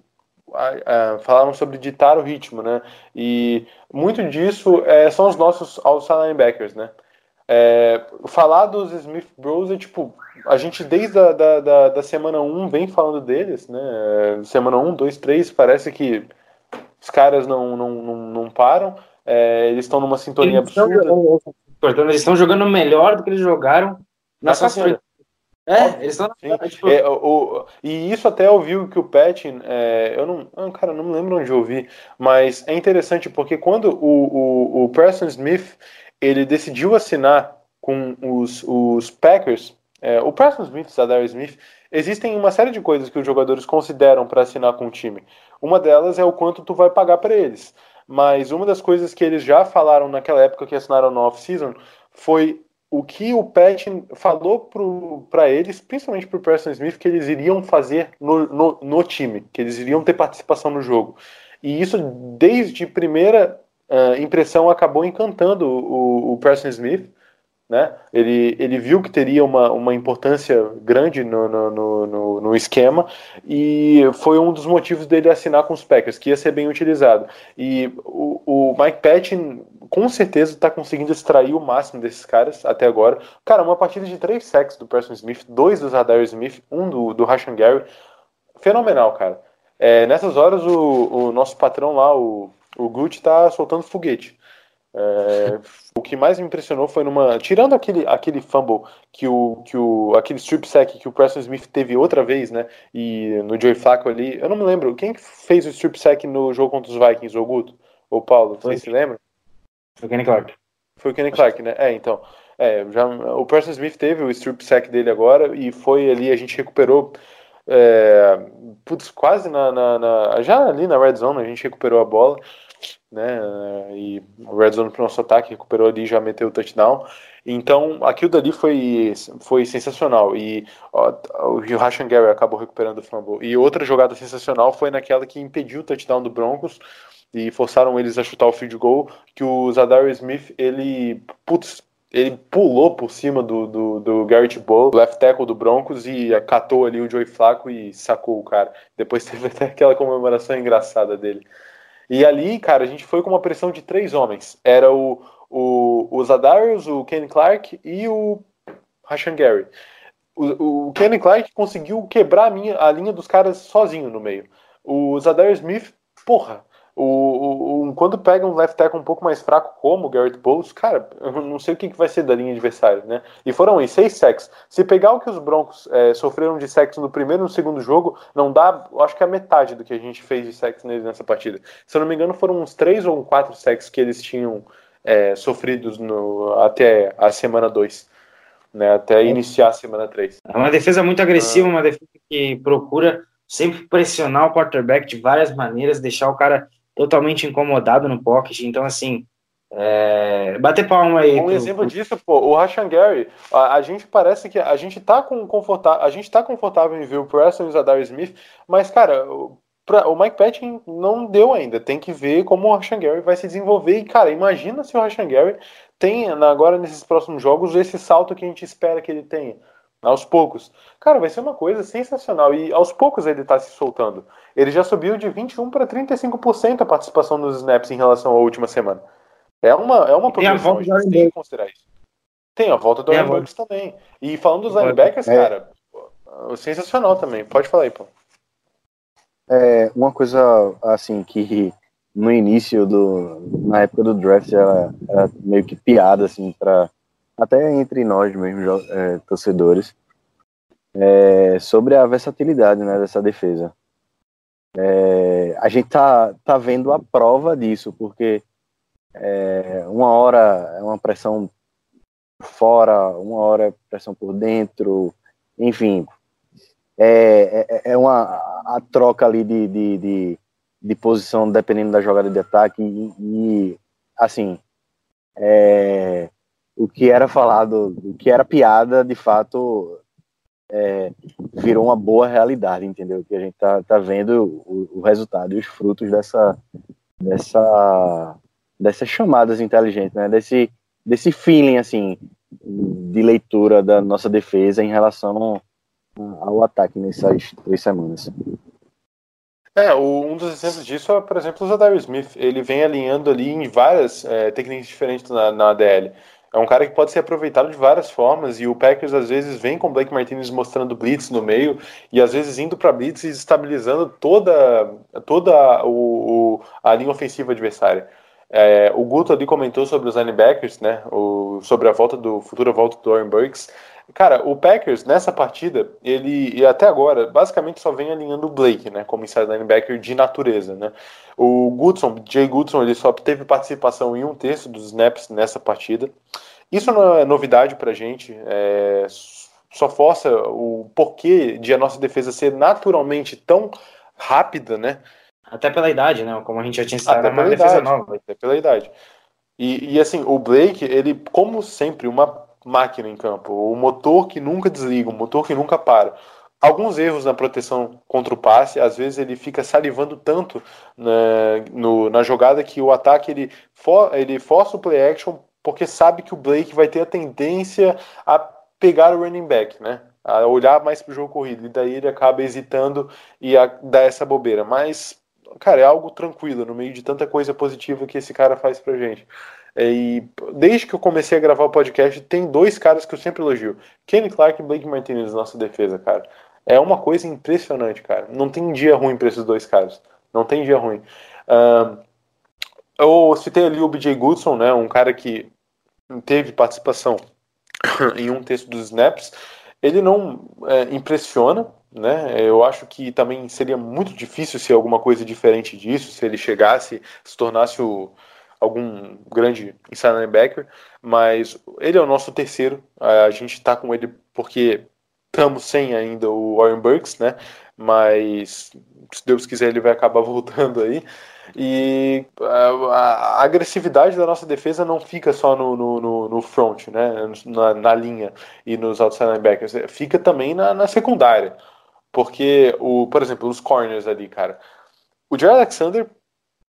a, falaram sobre ditar o ritmo, né? E muito disso é, são os nossos outside linebackers, né? É, falar dos Smith Bros é tipo, a gente desde a da, da, da semana 1 vem falando deles, né? Semana 1, 2, 3, parece que os caras não, não, não, não param. É, eles estão numa sintonia absurda. Portanto, eles estão jogando melhor do que eles jogaram na passada. É, eles estão. Tipo... É, o, e isso até ouviu que o Pat, é, eu não, ah, cara, não me lembro onde eu ouvi, mas é interessante porque quando o, o, o Preston Smith ele decidiu assinar com os, os Packers, é, o Preston Smith, Zadar Smith, existem uma série de coisas que os jogadores consideram para assinar com o time. Uma delas é o quanto tu vai pagar para eles mas uma das coisas que eles já falaram naquela época que assinaram no off-season foi o que o Pat falou para eles, principalmente para o Preston Smith, que eles iriam fazer no, no, no, time, que eles iriam ter participação no jogo. E isso, desde primeira uh, impressão, acabou encantando o, o Preston Smith né? Ele, ele viu que teria uma, uma importância grande no, no, no, no, esquema e foi um dos motivos dele assinar com os Packers, que ia ser bem utilizado. E o, o Mike Patton com certeza está conseguindo extrair o máximo desses caras até agora. Cara, uma partida de três sacks do Preston Smith, dois do Zadar Smith, um do, do Rashan Gary. Fenomenal, cara. É, nessas horas o, o nosso patrão lá, o, o Gucci, tá soltando foguete. É, o que mais me impressionou foi numa. Tirando aquele, aquele fumble que o, que o. aquele strip sack que o Preston Smith teve outra vez, né? E no Joey Flacco ali. Eu não me lembro. Quem fez o strip sack no jogo contra os Vikings, ou Guto? Ou Paulo? Você se lembra? Foi o Kenny Clark. Foi o Kenny Clark, né? É, então. É, já, o Preston Smith teve o strip sack dele agora e foi ali, a gente recuperou é, putz, quase na, na, na, já ali na red zone a gente recuperou a bola, né? E o red zone para o nosso ataque recuperou ali, já meteu o touchdown. Então aquilo dali foi, foi sensacional e ó, o Rashan Gary acabou recuperando o fumble. E outra jogada sensacional foi naquela que impediu o touchdown do Broncos e forçaram eles a chutar o field goal, que o Zadar Smith, ele, putz, ele pulou por cima do, do, do Garrett Bowles, left tackle do Broncos, e acatou ali o Joey Flaco e sacou o cara. Depois teve até aquela comemoração engraçada dele. E ali, cara, a gente foi com uma pressão de três homens. Era o, o, o Zadarius, o Kenny Clark e o Rashan Gary. O, o Kenny Clark conseguiu quebrar a, minha, a linha dos caras sozinho no meio. O Zadarius Smith, porra, o, o, quando pega um left tackle um pouco mais fraco, como o Garrett Bowles, cara, eu não sei o que, que vai ser da linha adversária, né? E foram aí, seis sacks. Se pegar o que os Broncos é, sofreram de sacks no primeiro e no segundo jogo, não dá, acho que é a metade do que a gente fez de sacks neles nessa partida. Se eu não me engano, foram uns três ou quatro sacks que eles tinham é, sofridos no, até a semana 2. Né, até iniciar a semana 3. É uma defesa muito agressiva, ah. uma defesa que procura sempre pressionar o quarterback de várias maneiras, deixar o cara totalmente incomodado no pocket. Então, assim, é... bater palma aí. Um pro, exemplo disso, pô, o Rashan Gary, a, a, gente parece que a gente tá com confortável, a gente tá confortável em ver o Preston e o Zadar Smith, mas, cara, o, pra, o Mike Patton não deu ainda. Tem que ver como o Rashan Gary vai se desenvolver. E, cara, imagina se o Rashan Gary tem agora nesses próximos jogos esse salto que a gente espera que ele tenha aos poucos. Cara, vai ser uma coisa sensacional. E aos poucos ele está se soltando. Ele já subiu de 21% para 35% a participação nos snaps em relação à última semana. É uma, é uma progressão, a, a gente tem que considerar isso. Tem a volta do Aaron Burks também. E falando dos linebackers, é. cara, sensacional também. Pode falar aí, pô. É, uma coisa, assim, que no início do... na época do draft era, era meio que piada, assim, para até entre nós mesmo, é, torcedores, é, sobre a versatilidade né, dessa defesa. É, a gente tá, tá vendo a prova disso, porque é, uma hora é uma pressão fora, uma hora é pressão por dentro, enfim, é, é, é uma a troca ali de, de, de, de, posição dependendo da jogada de ataque e, e assim, é, o que era falado, o que era piada, de fato, é, virou uma boa realidade, entendeu? Que a gente tá, tá vendo o, o resultado e os frutos dessa, dessa, dessas chamadas inteligentes, né? Desse, desse feeling, assim, de leitura da nossa defesa em relação ao ataque nessas três semanas. É, um dos exemplos disso é, por exemplo, o Zadar Smith. Ele vem alinhando ali em várias é, técnicas diferentes na, na ADL. É um cara que pode ser aproveitado de várias formas e o Packers às vezes vem com o Blake Martinez mostrando blitz no meio e às vezes indo para blitz e estabilizando toda, toda o, o a linha ofensiva adversária. É, o Guto ali comentou sobre os linebackers, né? O, sobre a volta do futura volta do Aaron Burks. Cara, o Packers nessa partida, ele e até agora basicamente só vem alinhando o Blake, né, como inside linebacker de natureza, né. O Goodson, Jay Goodson, ele só teve participação em um terço dos snaps nessa partida. Isso não é novidade pra gente, é, só força o porquê de a nossa defesa ser naturalmente tão rápida, né? Até pela idade, né? Como a gente já tinha citado, até é uma defesa nova. Até pela idade. E, e assim, o Blake, ele, como sempre, uma máquina em campo, o motor que nunca desliga, o motor que nunca para. Alguns erros na proteção contra o passe, às vezes ele fica salivando tanto na, né, no, na jogada que o ataque ele, for, ele força o play action porque sabe que o Blake vai ter a tendência a pegar o running back, né? A olhar mais para o jogo corrido, e daí ele acaba hesitando e dar essa bobeira. Mas, cara, é algo tranquilo no meio de tanta coisa positiva que esse cara faz pra gente. É, e desde que eu comecei a gravar o podcast, tem dois caras que eu sempre elogio: Kenny Clark e Blake Martinez, nossa defesa, cara. É uma coisa impressionante, cara. Não tem dia ruim para esses dois caras. Não tem dia ruim. Uh, eu citei ali o BJ Goodson, né? Um cara que teve participação em um texto dos snaps. Ele não é, impressiona, né? Eu acho que também seria muito difícil ser alguma coisa diferente disso, se ele chegasse, se tornasse o algum grande inside linebacker, mas ele é o nosso terceiro. A gente tá com ele porque estamos sem ainda o Warren Burks, né? Mas se Deus quiser ele vai acabar voltando aí. E a, agressividade da nossa defesa não fica só no, no, no front, né? Na, na, linha e nos outside linebackers, fica também na, na secundária. Porque, o, por exemplo, os corners ali, cara. O Jerry Alexander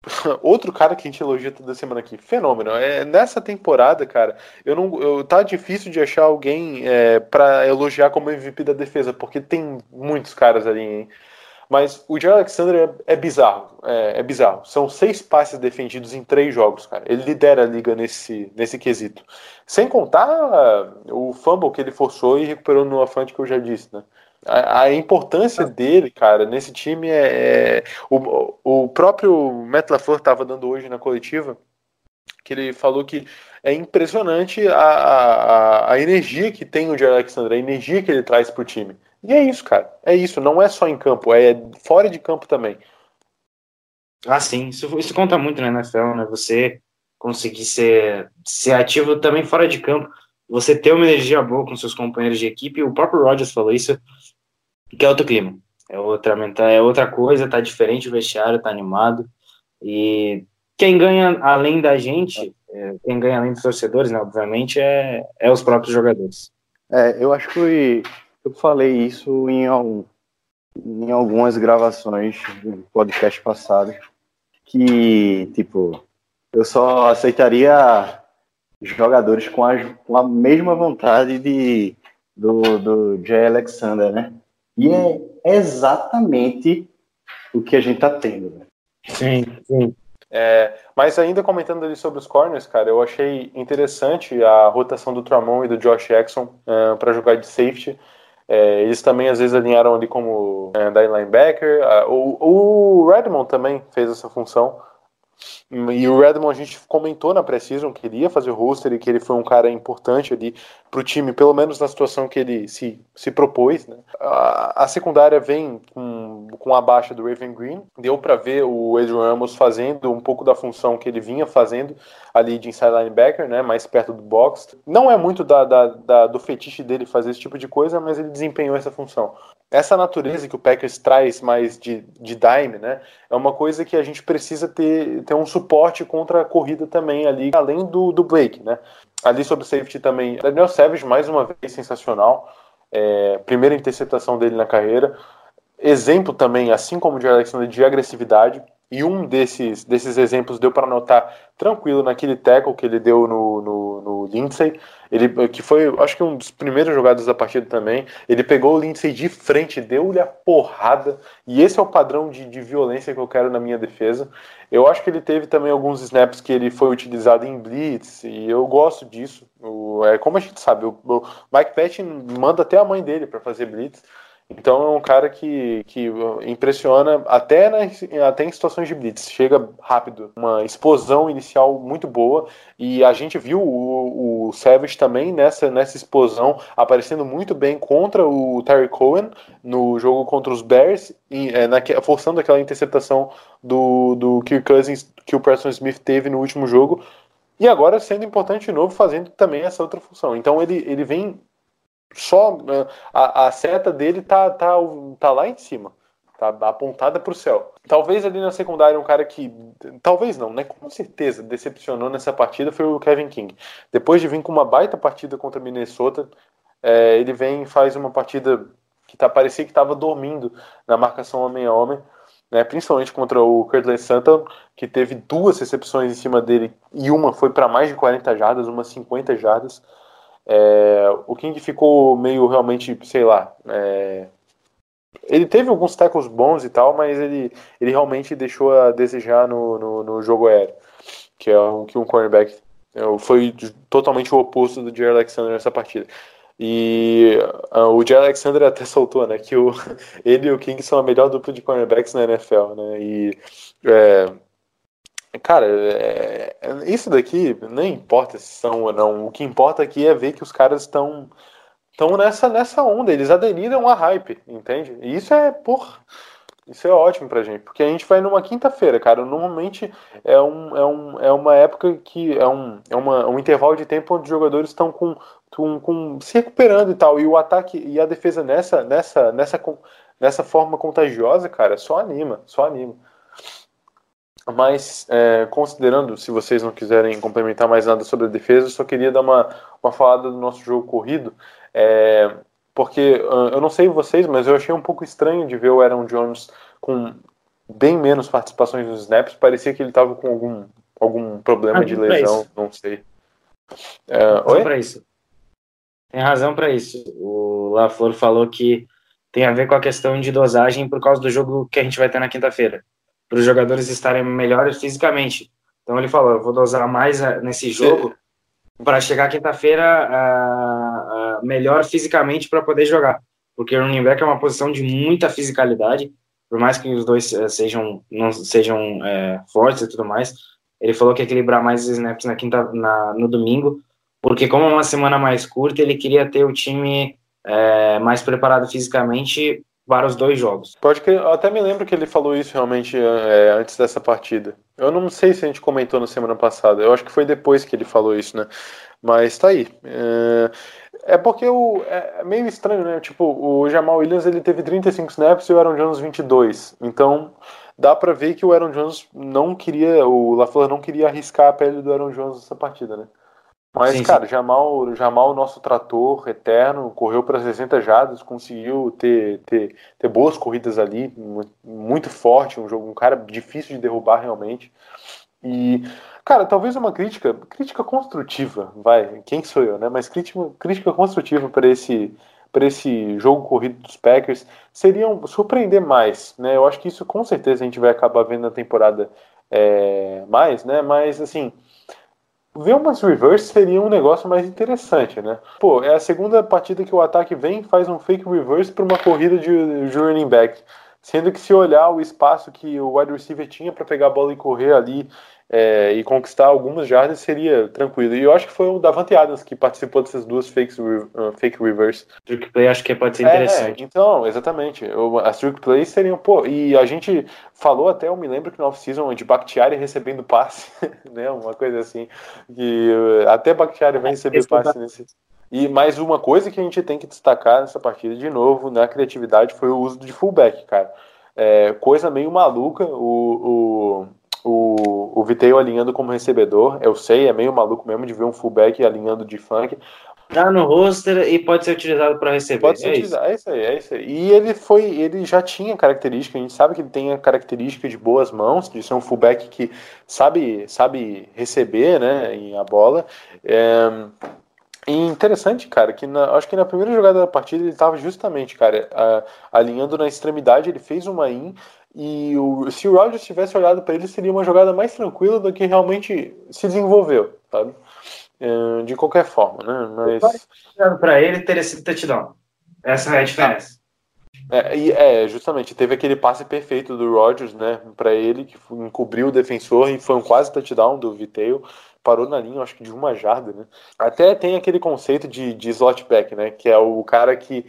Outro cara que a gente elogia toda semana aqui, fenômeno. É, nessa temporada, cara, eu não, eu, tá difícil de achar alguém é, para elogiar como MVP da defesa, porque tem muitos caras ali, hein? Mas o Jair Alexander é, é bizarro, é, é, bizarro. São seis passes defendidos em três jogos, cara. Ele lidera a liga nesse, nesse quesito. Sem contar o fumble que ele forçou e recuperou no afante que eu já disse, né? A, a, importância dele, cara, nesse time é. é o, o próprio Matt LaFleur estava dando hoje na coletiva, que ele falou que é impressionante a, a, a energia que tem o Jair Alexander, a energia que ele traz pro time. E é isso, cara. É isso. Não é só em campo, é fora de campo também. Ah, sim. Isso, isso conta muito na NFL, né? Você conseguir ser, ser ativo também fora de campo. Você ter uma energia boa com seus companheiros de equipe. O próprio Rogers falou isso que é outro clima. É outra, é outra coisa, tá diferente o vestiário, tá animado. E quem ganha além da gente, é, quem ganha além dos torcedores, né, obviamente, é, é os próprios jogadores. É, eu acho que eu falei isso em, algum, em algumas gravações do podcast passado, que, tipo, eu só aceitaria jogadores com a, com a mesma vontade de, do, do Jay Alexander, né? E é exatamente o que a gente tá tendo. Né? Sim, sim. É, mas ainda comentando ali sobre os corners, cara, eu achei interessante a rotação do Tramon e do Josh Jackson uh, é, para jogar de safety. É, eles também às vezes alinharam ali como uh, linebacker. Uh, o, o Redmond também fez essa função. E o Redmond a gente comentou na Precision que ele ia fazer o roster e que ele foi um cara importante ali para o time, pelo menos na situação que ele se, se propôs. Né? A, a secundária vem com, com a baixa do Raven Green, deu para ver o Adrian Ramos fazendo um pouco da função que ele vinha fazendo ali de inside linebacker, né, mais perto do box. Não é muito da, da, da, do fetiche dele fazer esse tipo de coisa, mas ele desempenhou essa função. Essa natureza que o Packers traz mais de, de dime, né, é uma coisa que a gente precisa ter, ter um suporte contra a corrida também ali, além do, do Blake, né. Ali sobre safety também, Daniel Savage mais uma vez sensacional, é, primeira interceptação dele na carreira, exemplo também, assim como o de Alexander, de agressividade, e um desses, desses exemplos deu para notar tranquilo naquele tackle que ele deu no, no, no, Lindsay, ele, que foi, acho que um dos primeiros jogados da partida também. Ele pegou o Lindsay de frente, deu-lhe a porrada, e esse é o padrão de, de violência que eu quero na minha defesa. Eu acho que ele teve também alguns snaps que ele foi utilizado em blitz, e eu gosto disso. O, é como a gente sabe, o, o Mike Patton manda até a mãe dele para fazer blitz. Então é um cara que, que impressiona até, na, até em situações de blitz. Chega rápido, uma explosão inicial muito boa. E a gente viu o, o Savage também nessa, nessa explosão aparecendo muito bem contra o Terry Cohen no jogo contra os Bears, e, é, na, forçando aquela interceptação do, do Kirk Cousins que o Preston Smith teve no último jogo. E agora sendo importante de novo, fazendo também essa outra função. Então ele, ele vem só né, a, a seta dele tá, tá, tá lá em cima, tá apontada para o céu. Talvez ali na secundária um cara que, talvez não, né, com certeza decepcionou nessa partida foi o Kevin King. Depois de vir com uma baita partida contra Minnesota, é, ele vem e faz uma partida que tá parecia que estava dormindo na marcação homem a homem. Né, principalmente contra o Curtis Sutton, que teve duas recepções em cima dele e uma foi para mais de 40 jardas, uma 50 jardas. É, o King ficou meio realmente, sei lá. É, ele teve alguns tackles bons e tal, mas ele, ele realmente deixou a desejar no, no, no jogo aéreo, que é o que um cornerback é, foi totalmente o oposto do Jerry Alexander nessa partida. E uh, o Jerry Alexander até soltou, né, que o, ele e o King são a melhor dupla de cornerbacks na NFL, né, e é, Cara, é, isso daqui nem importa se são ou não. O que importa aqui é ver que os caras estão estão nessa, nessa onda. Eles aderiram à hype, entende? E isso é, por Isso é ótimo pra gente, porque a gente vai numa quinta-feira, cara. Normalmente é, um, é, um, é uma época que é, um, é uma, um intervalo de tempo onde os jogadores estão com, com, com se recuperando e tal. E o ataque e a defesa nessa, nessa, nessa, nessa forma contagiosa, cara, só anima, só anima. Mas, é, considerando, se vocês não quiserem complementar mais nada sobre a defesa, eu só queria dar uma, uma falada do nosso jogo corrido. É, porque eu não sei vocês, mas eu achei um pouco estranho de ver o Aaron Jones com bem menos participações nos snaps. Parecia que ele estava com algum, algum problema Ah, de lesão, isso. não sei. É, Tem razão oi? pra isso. Tem razão para isso. O LaFleur falou que tem a ver com a questão de dosagem por causa do jogo que a gente vai ter na quinta-feira. Para os jogadores estarem melhores fisicamente. Então ele falou: eu vou dosar mais ah, nesse jogo para chegar quinta-feira ah, ah, melhor fisicamente para poder jogar. Porque o running back é uma posição de muita fisicalidade, por mais que os dois eh, sejam não sejam eh, fortes e tudo mais. Ele falou que equilibrar mais os snaps na quinta, na, no domingo, porque como é uma semana mais curta, ele queria ter o time eh, mais preparado fisicamente para os dois jogos. Pode que eu até me lembro que ele falou isso realmente é, antes dessa partida. Eu não sei se a gente comentou na semana passada. Eu acho que foi depois que ele falou isso, né? Mas tá aí. É, é porque o, é meio estranho, né? Tipo, o Jamal Williams ele teve 35 snaps e o Aaron Jones 22. Então dá pra ver que o Aaron Jones não queria, o LaFleur não queria arriscar a pele do Aaron Jones nessa partida, né? Mas, Sim, sim. cara, Jamal, Jamal, nosso trator eterno, correu para 60 jardas, conseguiu ter, ter, ter boas corridas ali, mu- muito forte, um jogo, um cara difícil de derrubar realmente. E, cara, talvez uma crítica, crítica construtiva, vai, quem sou eu, né? Mas crítica, crítica construtiva para esse para esse jogo corrido dos Packers seria um- surpreender mais, né? Eu acho que isso com certeza a gente vai acabar vendo na temporada é, mais, né? Mas assim, ver umas reverse seria um negócio mais interessante, né? Pô, é a segunda partida que o ataque vem e faz um fake reverse para uma corrida de, de running back. Sendo que se olhar o espaço que o wide receiver tinha para pegar a bola e correr ali é, e conquistar algumas jardas seria tranquilo. E eu acho que foi o Davante Adams que participou dessas duas fakes, uh, fake reverse. Trick play acho que pode ser É, interessante. então, exatamente. As trick plays seriam, pô, e a gente falou até, eu me lembro que no off-season de Bakhtiari recebendo passe, né? Uma coisa assim. Que uh, até Bakhtiari vai receber Esse passe nesse. E mais uma coisa que a gente tem que destacar nessa partida, de novo, na criatividade, foi o uso de fullback, cara. É, coisa meio maluca, o, o, o, o Viteu alinhando como recebedor, eu sei, é meio maluco mesmo de ver um fullback alinhando de funk, Tá no roster e pode ser utilizado para receber. Pode ser é isso. utilizado. É isso aí, é isso aí. E ele foi, ele já tinha característica, a gente sabe que ele tem a característica de boas mãos, de ser um fullback que sabe, sabe receber, né, em a bola. É, e interessante, cara, que na- acho que na primeira jogada da partida ele estava justamente, cara, a- alinhando na extremidade, ele fez uma in e o, se o Rodgers tivesse olhado para ele, seria uma jogada mais tranquila do que realmente se desenvolveu, sabe? É, de qualquer forma, né? Mas Para ele teria sido touchdown. Essa é a diferença. É, e- é, justamente, teve aquele passe perfeito do Rodgers, né, para ele, que encobriu o defensor e foi um quase touchdown do Viteu, parou na linha, acho que de uma jarda, né. Até tem aquele conceito de, de slot back, né, que é o cara que,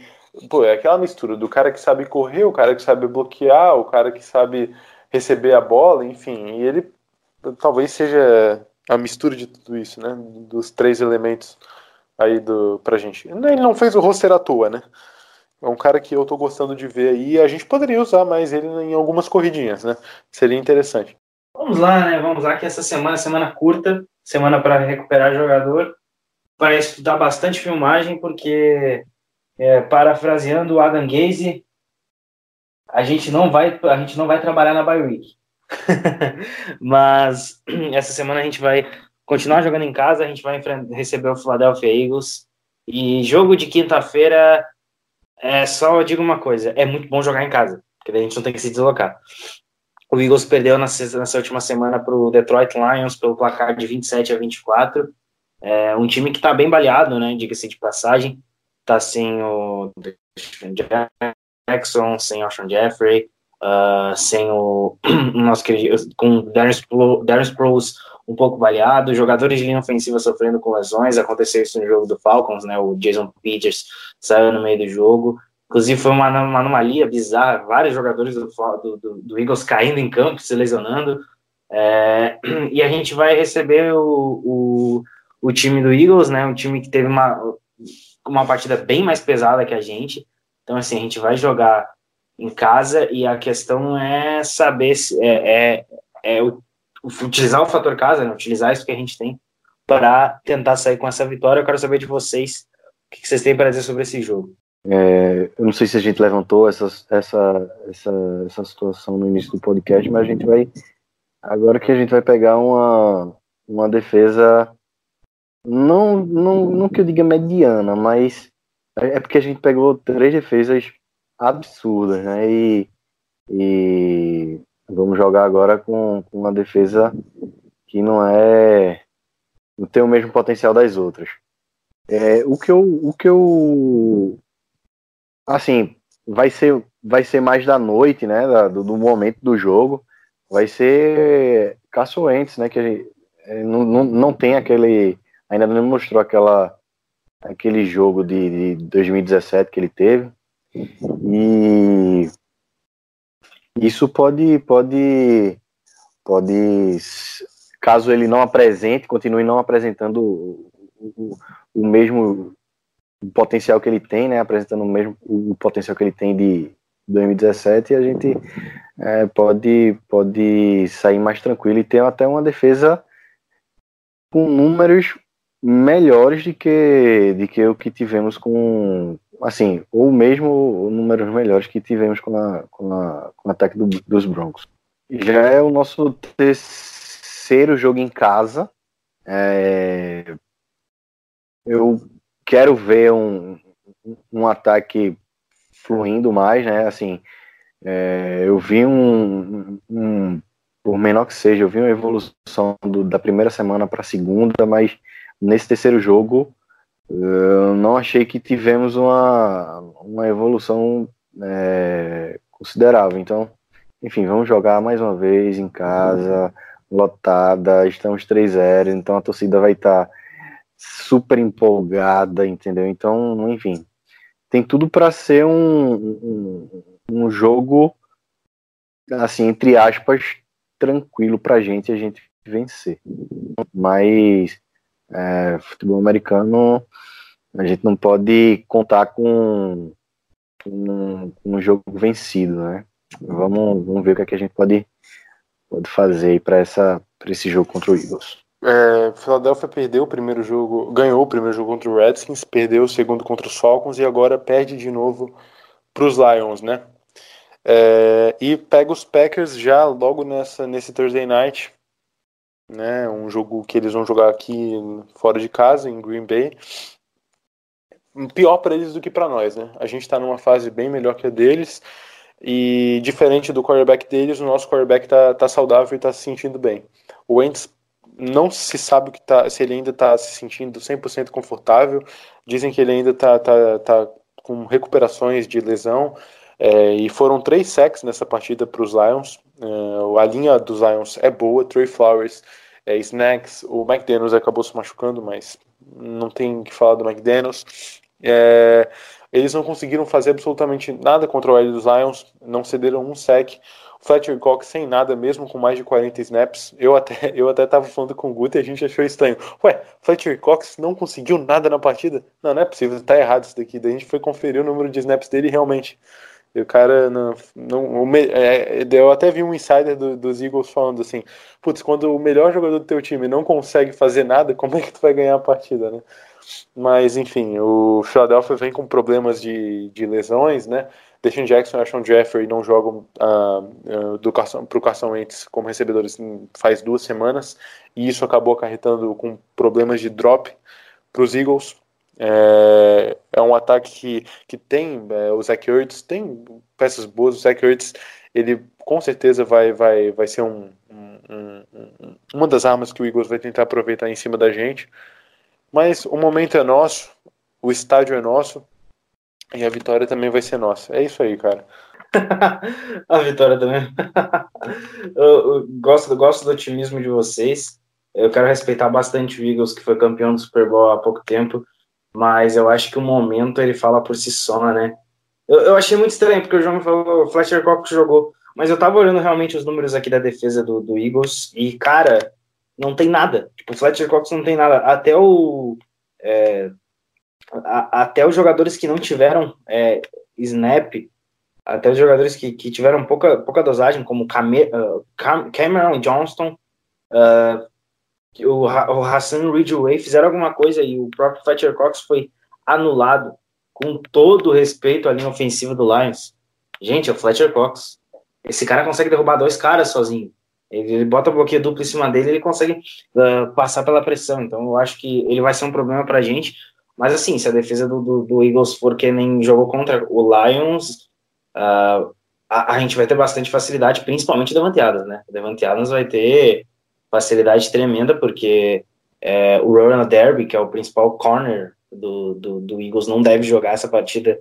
pô, é aquela mistura do cara que sabe correr, o cara que sabe bloquear, o cara que sabe receber a bola, enfim, e ele talvez seja a mistura de tudo isso, né, dos três elementos aí do, pra gente. Ele não fez o roster à toa, né, é um cara que eu tô gostando de ver aí. A gente poderia usar mais ele em algumas corridinhas, né? Seria interessante. Vamos lá, né? Vamos lá que essa semana semana curta, semana para recuperar jogador, para estudar bastante filmagem, porque é, parafraseando o Adam Gaze, a gente não vai a gente não vai trabalhar na bye week. Mas essa semana a gente vai continuar jogando em casa, a gente vai receber o Philadelphia Eagles e jogo de quinta-feira é só eu digo uma coisa, é muito bom jogar em casa, porque a gente não tem que se deslocar. O Eagles perdeu nessa, nessa última semana para o Detroit Lions pelo placar de 27 a 24. É um time que está bem baleado, né? Diga-se de passagem. Está sem o Jackson, sem Alshon Jeffrey, ah, sem o, nosso querido, com o Darren Spro- Darren Sproles um pouco baleado, jogadores de linha ofensiva sofrendo com lesões. Aconteceu isso no jogo do Falcons, né? O Jason Peters saiu no meio do jogo. Inclusive foi uma, uma anomalia bizarra, vários jogadores do, do, do, do Eagles caindo em campo, se lesionando. É, e a gente vai receber o, o, o, time do Eagles, né? Um time que teve uma, uma partida bem mais pesada que a gente. Então, assim, a gente vai jogar em casa e a questão é saber se é, é, é utilizar o fator casa, né? utilizar isso que a gente tem para tentar sair com essa vitória. Eu quero saber de vocês o que vocês têm para dizer sobre esse jogo. É, eu não sei se a gente levantou essa, essa, essa, essa situação no início do podcast, mas a gente vai. Agora que a gente vai pegar uma, uma defesa, não, não, não que eu diga mediana, mas é porque a gente pegou três defesas absurdas, né? E, e vamos jogar agora com, com uma defesa que não é. não tem o mesmo potencial das outras. É, o que eu. O que eu assim, vai ser, vai ser mais da noite, né? Da, do, do, momento do jogo. Vai ser Caçoentes, né? Que gente, é, não, não, não tem aquele. Ainda não mostrou aquela, aquele jogo de, de 2017 que ele teve. E isso pode, pode, pode, caso ele não apresente, continue não apresentando o, o, o mesmo potencial que ele tem, né, apresentando o mesmo o potencial que ele tem de 2017, a gente é, pode, pode sair mais tranquilo e ter até uma defesa com números melhores de que, de que o que tivemos com, assim, ou mesmo números melhores que tivemos com, a, com, a, com o ataque do, dos Broncos. Já é o nosso terceiro jogo em casa. É, eu quero ver um, um ataque fluindo mais, né? Assim, é, eu vi um, um, por menor que seja, eu vi uma evolução do, da primeira semana para a segunda, mas nesse terceiro jogo eu não achei que tivemos uma, uma evolução é, considerável. Então, enfim, vamos jogar mais uma vez em casa, lotada, estamos 3-0, então a torcida vai estar tá super empolgada, entendeu? Então, enfim, tem tudo para ser um, um, um, jogo, assim, entre aspas, tranquilo para gente a gente vencer. Mas é, futebol americano, a gente não pode contar com um, um jogo vencido, né? Vamos, vamos ver o que, é que a gente pode, pode fazer para esse jogo contra o Eagles. É, Philadelphia perdeu o primeiro jogo, ganhou o primeiro jogo contra o Redskins, perdeu o segundo contra os Falcons e agora perde de novo para os Lions, né? É, e pega os Packers já logo nessa, nesse Thursday night, né? Um jogo que eles vão jogar aqui fora de casa, em Green Bay. Pior para eles do que para nós, né? A gente está numa fase bem melhor que a deles. E diferente do quarterback deles, o nosso quarterback tá, tá saudável e tá se sentindo bem. O Wentz não se sabe que tá, se ele ainda está se sentindo 100% confortável. Dizem que ele ainda está tá, tá com recuperações de lesão. É, e foram três sacks nessa partida para os Lions. É, a linha dos Lions é boa. Trey Flowers, é, Snacks. O McDaniels acabou se machucando, mas não tem que falar do McDaniels. É, eles não conseguiram fazer absolutamente nada contra o L dos Lions. Não cederam um sack. Fletcher Cox sem nada, mesmo com mais de 40 snaps. Eu até, eu até tava falando com o Guto e a gente achou estranho. Ué, Fletcher Cox não conseguiu nada na partida? Não, não é possível, tá errado isso daqui. Daí a gente foi conferir o número de snaps dele realmente. E o cara não. não o, é, eu até vi um insider do, dos Eagles falando assim: putz, quando o melhor jogador do teu time não consegue fazer nada, como é que tu vai ganhar a partida, né? Mas enfim, o Philadelphia vem com problemas de, de lesões, né? Deshaun Jackson e Ashon Jeffrey não jogam uh, uh, para o Carson Wentz como recebedores faz duas semanas, e isso acabou acarretando com problemas de drop para os Eagles. É, é, um ataque que, que tem é, o Zach Ertz, tem peças boas, o Zach Ertz, ele com certeza vai, vai, vai ser um, um, um, uma das armas que o Eagles vai tentar aproveitar em cima da gente. Mas o momento é nosso, o estádio é nosso, e a vitória também vai ser nossa. É isso aí, cara. a vitória também. eu, eu, gosto, gosto do otimismo de vocês. Eu quero respeitar bastante o Eagles, que foi campeão do Super Bowl há pouco tempo. Mas eu acho que o momento ele fala por si só, né? Eu, eu achei muito estranho, porque o João me falou, o Fletcher Cox jogou. Mas eu tava olhando realmente os números aqui da defesa do, do Eagles e, cara, não tem nada. Tipo, o Fletcher Cox não tem nada. Até o. é, a- até os jogadores que não tiveram é, snap, até os jogadores que, que tiveram pouca, pouca dosagem, como Came- ah, Cam- Cameron Johnston, ah, o, o Hassan Ridgeway fizeram alguma coisa e o próprio Fletcher Cox foi anulado com todo respeito à linha ofensiva do Lions. Gente, é o Fletcher Cox. Esse cara consegue derrubar dois caras sozinho. Ele, ele bota bloqueio duplo em cima dele, ele consegue ah, passar pela pressão. Então eu acho que ele vai ser um problema pra gente. Mas assim, se a defesa do, do, do Eagles for que nem jogou contra o Lions, ah, a, a gente vai ter bastante facilidade, principalmente Devante Adams, né? Devante Adams vai ter facilidade tremenda, porque é, o Ronald Derby, que é o principal corner do, do, do Eagles, não deve jogar essa partida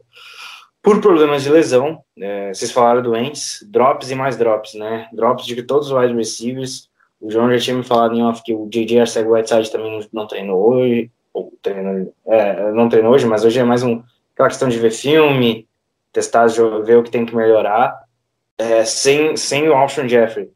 por problemas de lesão. É, vocês falaram doentes, drops e mais drops, né? Drops de todos os wide receivers. O João já tinha me falado em off que o J.J. Arcega-Whiteside também não treinou hoje, ou treinou, é, não treinou hoje, mas hoje é mais um, aquela questão de ver filme, testar, ver o que tem que melhorar. É, sem, sem o Alshon Jeffrey,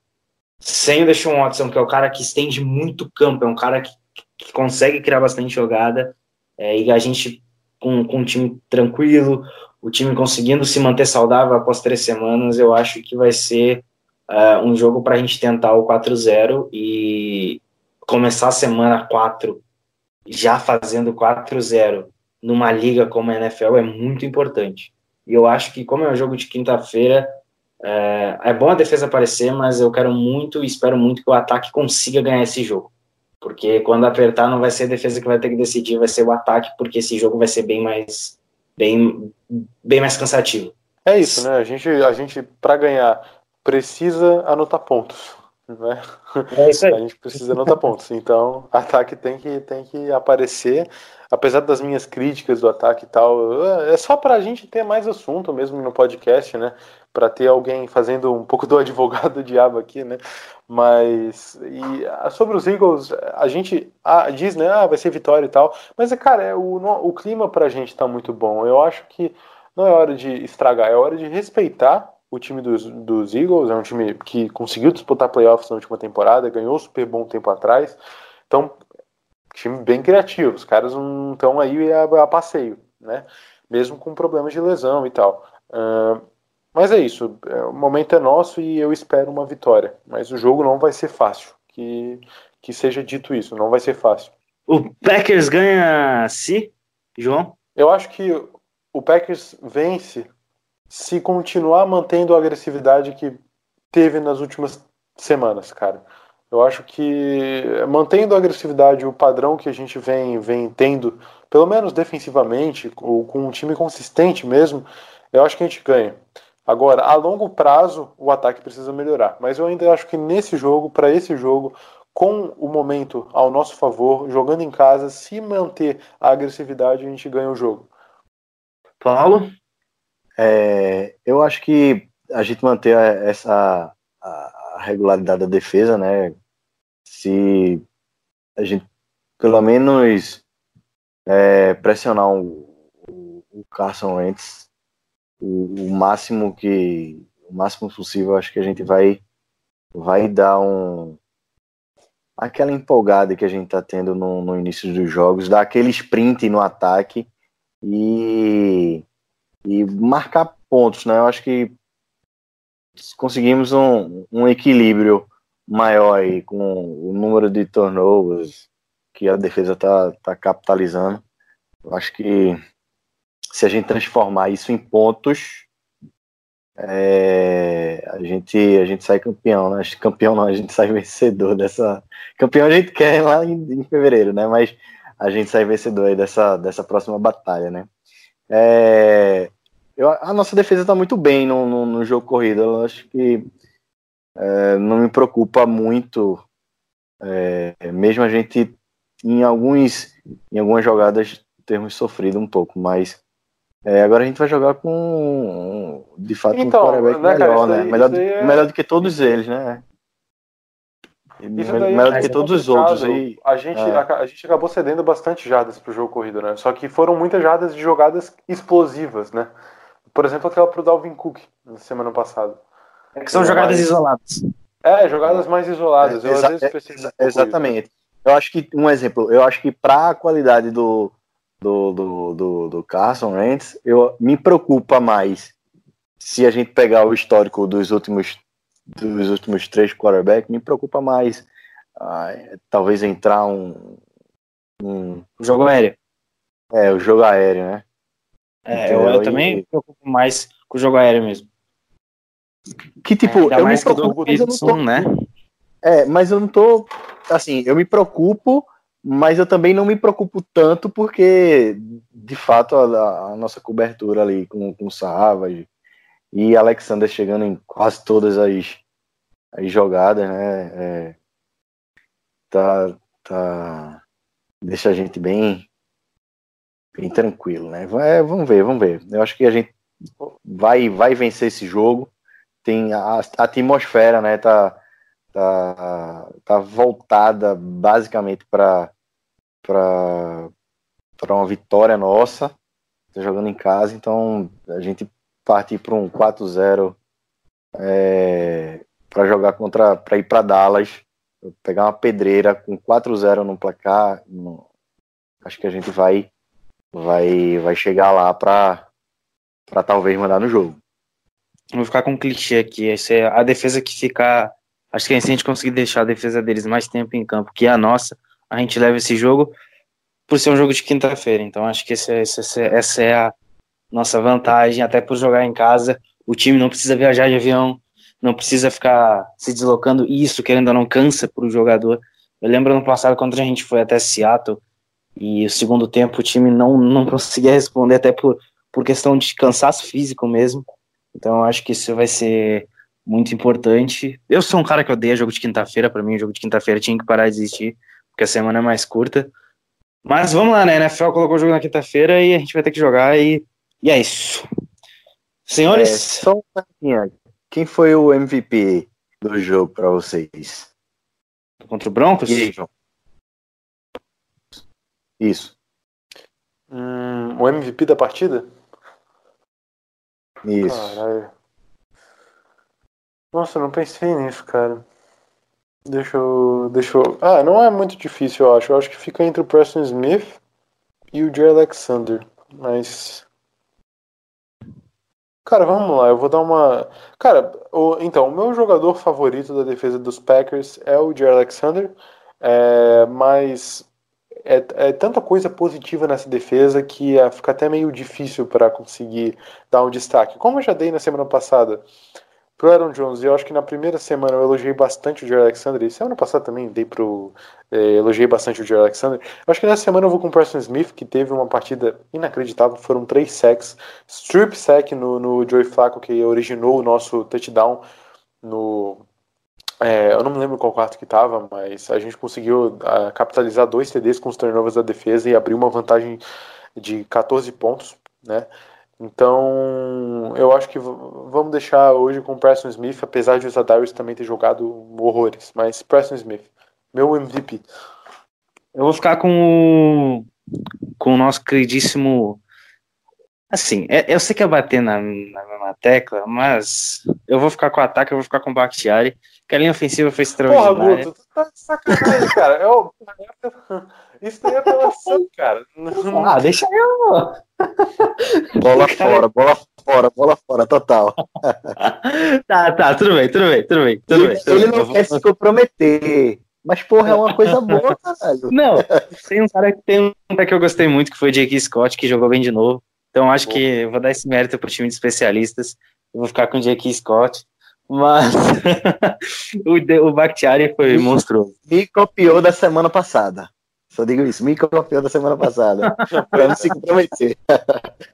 sem o Deshaun Watson, que é o cara que estende muito campo, é um cara que, que consegue criar bastante jogada, é, e a gente com, com um time tranquilo, o time conseguindo se manter saudável após três semanas, eu acho que vai ser é, um jogo para a gente tentar o 4-0 e começar a semana 4 já fazendo 4-0 numa liga como a NFL é muito importante. E eu acho que, como é um jogo de quinta-feira, é, é bom a defesa aparecer, mas eu quero muito e espero muito que o ataque consiga ganhar esse jogo. Porque quando apertar, não vai ser a defesa que vai ter que decidir, vai ser o ataque, porque esse jogo vai ser bem mais, bem, bem mais cansativo. É isso, né? A gente, a gente para ganhar, precisa anotar pontos. Né? É isso A gente precisa anotar pontos. Então, ataque tem que, tem que aparecer. Apesar das minhas críticas do ataque e tal, é só para a gente ter mais assunto mesmo no podcast, né? Para ter alguém fazendo um pouco do advogado do diabo aqui, né? Mas e ah, sobre os Eagles, a gente ah, diz, né? Ah, vai ser vitória e tal. Mas, cara, é, o, o clima pra gente tá muito bom. Eu acho que não é hora de estragar, é hora de respeitar o time dos, dos Eagles. É um time que conseguiu disputar playoffs na última temporada, ganhou Super Bowl um tempo atrás. Então, time bem criativo. Os caras não estão aí a, a passeio, né? Mesmo com problemas de lesão e tal. Ahn, mas é isso. é, o momento é nosso e eu espero uma vitória. Mas o jogo não vai ser fácil. Que, que seja dito isso, não vai ser fácil. O Packers ganha se, João? Eu acho que o Packers vence se continuar mantendo a agressividade que teve nas últimas semanas, cara. Eu acho que mantendo a agressividade, o padrão que a gente vem, vem tendo, pelo menos defensivamente, ou com um time consistente mesmo, eu acho que a gente ganha. Agora, a longo prazo, o ataque precisa melhorar. Mas eu ainda acho que nesse jogo, para esse jogo, com o momento ao nosso favor, jogando em casa, se manter a agressividade, a gente ganha o jogo. Paulo? É, eu acho que a gente manter a- essa a, a regularidade da defesa, né? Se a gente pelo menos é, pressionar o, o, o Carson Wentz o, o máximo que o máximo possível, acho que a gente vai vai dar um aquela empolgada que a gente tá tendo no, no início dos jogos, dar aquele sprint no ataque e e marcar pontos, né? Eu acho que conseguimos um, um equilíbrio maior aí com o número de turnovers que a defesa tá, tá capitalizando. Eu acho que se a gente transformar isso em pontos, é, a gente a gente sai campeão, né? Campeão não, a gente sai vencedor dessa. Campeão a gente quer lá em, em fevereiro, né? Mas a gente sai vencedor aí dessa, dessa próxima batalha, né? É, eu, a nossa defesa está muito bem no, no, no jogo corrido. Eu acho que é, não me preocupa muito, é, mesmo a gente em alguns em algumas jogadas termos sofrido um pouco, mas é, agora a gente vai jogar com de fato Então, um quarterback né, cara, melhor, isso né? daí- melhor, daí é- melhor do que todos eles, né? Isso Melhor, daí melhor é do que todos os outros. E, A gente, É. a, a gente acabou cedendo bastante jardas pro jogo corrido, né? Só que foram muitas jardas de jogadas explosivas, né? Por exemplo, aquela pro Dalvin Cook na semana passada. É que são É, jogadas mas- isoladas. É, jogadas mais isoladas. Eu, às Exa- exa- um pouco exatamente. Eu acho que, um exemplo, eu acho que para a qualidade do, do, do, do, do Carson Wentz, eu, me preocupa mais se a gente pegar o histórico dos últimos, dos últimos três quarterbacks, me preocupa mais ah, talvez entrar um, um Jogo aéreo. é, o jogo aéreo, né? É, eu, Entendeu? eu E- também me preocupo mais com o jogo aéreo mesmo. Que tipo, Ainda eu me mais preocupo, Doug mas eu não tô, né? É, mas eu não tô. Assim, eu me preocupo, mas eu também não me preocupo tanto, porque, de fato, a, a nossa cobertura ali com, com Savage e Alexander chegando em quase todas as, as jogadas, né? é, tá, tá. Deixa a gente bem. Bem tranquilo, né? É, vamos ver, vamos ver. Eu acho que a gente vai, vai vencer esse jogo. Tem a, a atmosfera, né? Tá, tá, tá voltada basicamente para para uma vitória nossa. Tá jogando em casa, então a gente partir para um 4-0 é, para jogar contra para ir para Dallas, pegar uma pedreira com 4-0 no placar, no- acho que a gente vai vai vai chegar lá para para talvez mandar no jogo. Vou ficar com um clichê aqui. Essa é a defesa que ficar. Acho que se a gente conseguir deixar a defesa deles mais tempo em campo que a nossa, a gente leva esse jogo por ser um jogo de quinta-feira. Então acho que esse, é- esse- essa é a nossa vantagem, até por jogar em casa. O time não precisa viajar de avião, não precisa ficar se deslocando. E isso, querendo ou não, cansa para o jogador. Eu lembro no passado, quando a gente foi até Seattle e o segundo tempo o time não, não conseguia responder, até por, por questão de cansaço físico mesmo. Então acho que isso vai ser muito importante. Eu sou um cara que odeia jogo de quinta-feira, para mim o jogo de quinta-feira tinha que parar de existir, porque a semana é mais curta. Mas vamos lá, né? A NFL colocou o jogo na quinta-feira e a gente vai ter que jogar e, e é isso. É, Senhores, só uma perguntinha. Quem foi o MVP do jogo para vocês? contra o Broncos, E aí, João? Isso, Hum, o MVP da partida? isso. Caralho. Nossa, eu não pensei nisso, cara. Deixa eu. Deixa eu. Ah, não é muito difícil, eu acho. Eu acho que fica entre o Preston Smith e o Jay Alexander. Mas. Cara, vamos lá, eu vou dar uma. Cara, o... então, o meu jogador favorito da defesa dos Packers é o Jay Alexander. É... Mas é, é tanta coisa positiva nessa defesa que é, fica até meio difícil para conseguir dar um destaque. Como eu já dei na semana passada pro Aaron Jones, eu acho que na primeira semana eu elogiei bastante o Jerry Alexander, e semana passada também dei pro. Eh, elogiei bastante o Jerry Alexander. Eu acho que nessa semana eu vou com o Preston Smith, que teve uma partida inacreditável, foram três sacks, strip sack no, no Joey Flacco, que originou o nosso touchdown no. é, eu não me lembro qual quarto que tava, mas a gente conseguiu ah, capitalizar dois TDs com os turnovers da defesa e abrir uma vantagem de 14 pontos, né? Então, eu acho que vamos deixar hoje com o Preston Smith, apesar de o Zadarius também ter jogado horrores, mas Preston Smith, meu MVP. eu vou ficar com o, com o nosso queridíssimo. Assim, é- eu sei que é bater na, na mesma tecla, mas eu vou ficar com o ataque, eu vou ficar com o Bakhtiari, que a linha ofensiva foi Porra, extraordinária. Guto, tu tá de sacanagem, cara. Eu, isso daí é apelação, cara. Não- Ah, deixa eu. Bola Cara- fora, bola fora, bola fora, total. Tá, tá, tudo bem, tudo bem, tudo bem, tudo bem. tudo Ele bem. não vou- quer se comprometer. Mas, porra, é uma coisa boa, caralho. Não, tem um cara que tem um cara que eu gostei muito, que foi o Jake Scott, que jogou bem de novo. Então acho que vou dar esse mérito pro time de especialistas. Eu vou ficar com o Jake Scott. Mas o, de- o Bakhtiari foi monstruoso. Me copiou da semana passada. Só digo isso, me copiou da semana passada. pra não se comprometer.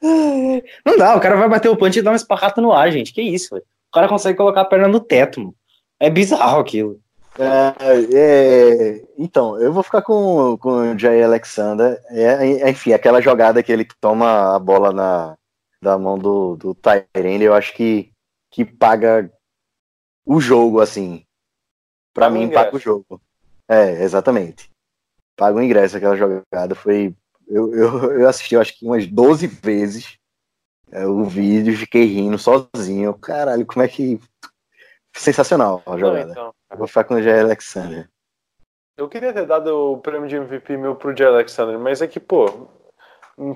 Não dá, o cara vai bater o punch e dar uma esparrata no ar, gente. Que isso, velho. O cara consegue colocar a perna no teto, mano. É bizarro aquilo. É, é, então, eu vou ficar com, com o Jay Alexander. É, enfim, aquela jogada que ele toma a bola na, da mão do, do Tyrande, eu acho que, que paga o jogo, assim. Pra Paga mim, paga o jogo. É, exatamente. Paga o ingresso, aquela jogada. Foi. Eu, eu, eu assisti, eu acho que umas 12 vezes. é, o vídeo fiquei rindo sozinho. Caralho, como é que. Sensacional a Não, jogada. então, Eu vou ficar com o Jair Alexander. eu queria ter dado o prêmio de MVP meu pro Jay Alexander, mas é que, pô,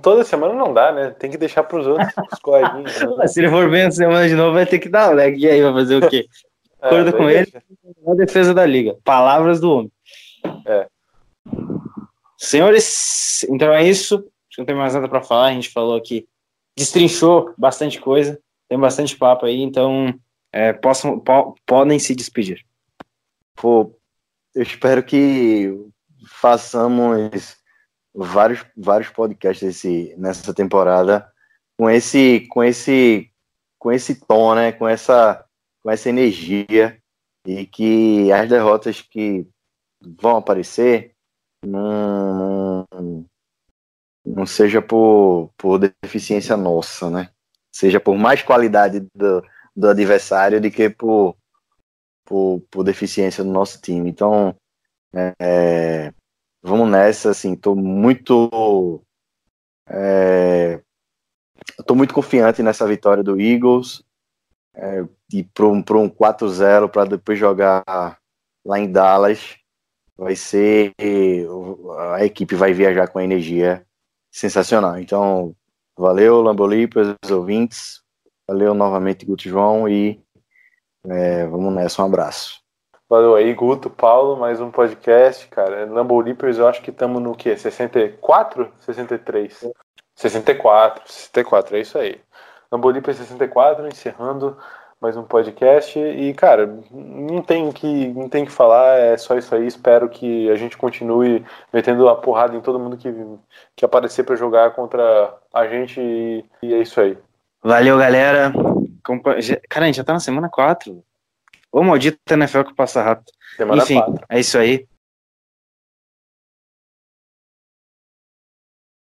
toda semana não dá, né? Tem que deixar pros outros, os coleguinhas. Né? Se ele for bem essa semana de novo, vai ter que dar o leg. E aí, vai fazer o quê? Acordo É, com ele. A defesa da liga. Palavras do homem. É. Senhores, então é isso. Acho que não tem mais nada para falar. A gente falou aqui, destrinchou bastante coisa. Tem bastante papo aí, então é, possam, po- podem se despedir. Pô, eu espero que façamos vários, vários podcasts esse, nessa temporada com esse, com esse, com esse tom, né? Com essa, com essa energia e que as derrotas que vão aparecer não, não, não seja por, por deficiência nossa, né? Seja por mais qualidade do, do adversário do que por, por, por deficiência do nosso time. Então, é, vamos nessa, assim, tô muito é, tô muito confiante nessa vitória do Eagles é, e para um, pra um 4-0 para depois jogar lá em Dallas vai ser a equipe vai viajar com energia sensacional. Então, valeu Lambolipers, ouvintes, valeu novamente Guto João e é, vamos nessa, um abraço. Valeu aí, Guto, Paulo, mais um podcast, cara. Lambo Leapers, eu acho que estamos no quê? 64? 63? 64, 64, é isso aí. Lambo Leapers 64, encerrando mais um podcast. E, cara, não tem que, não tem que falar, é só isso aí. Espero que a gente continue metendo a porrada em todo mundo que, que aparecer para jogar contra a gente. E, e é isso aí. Valeu, galera. Cara, a gente já tá na semana 4. Ô, maldito NFL que passa rápido. Semana Enfim, 4. é isso aí.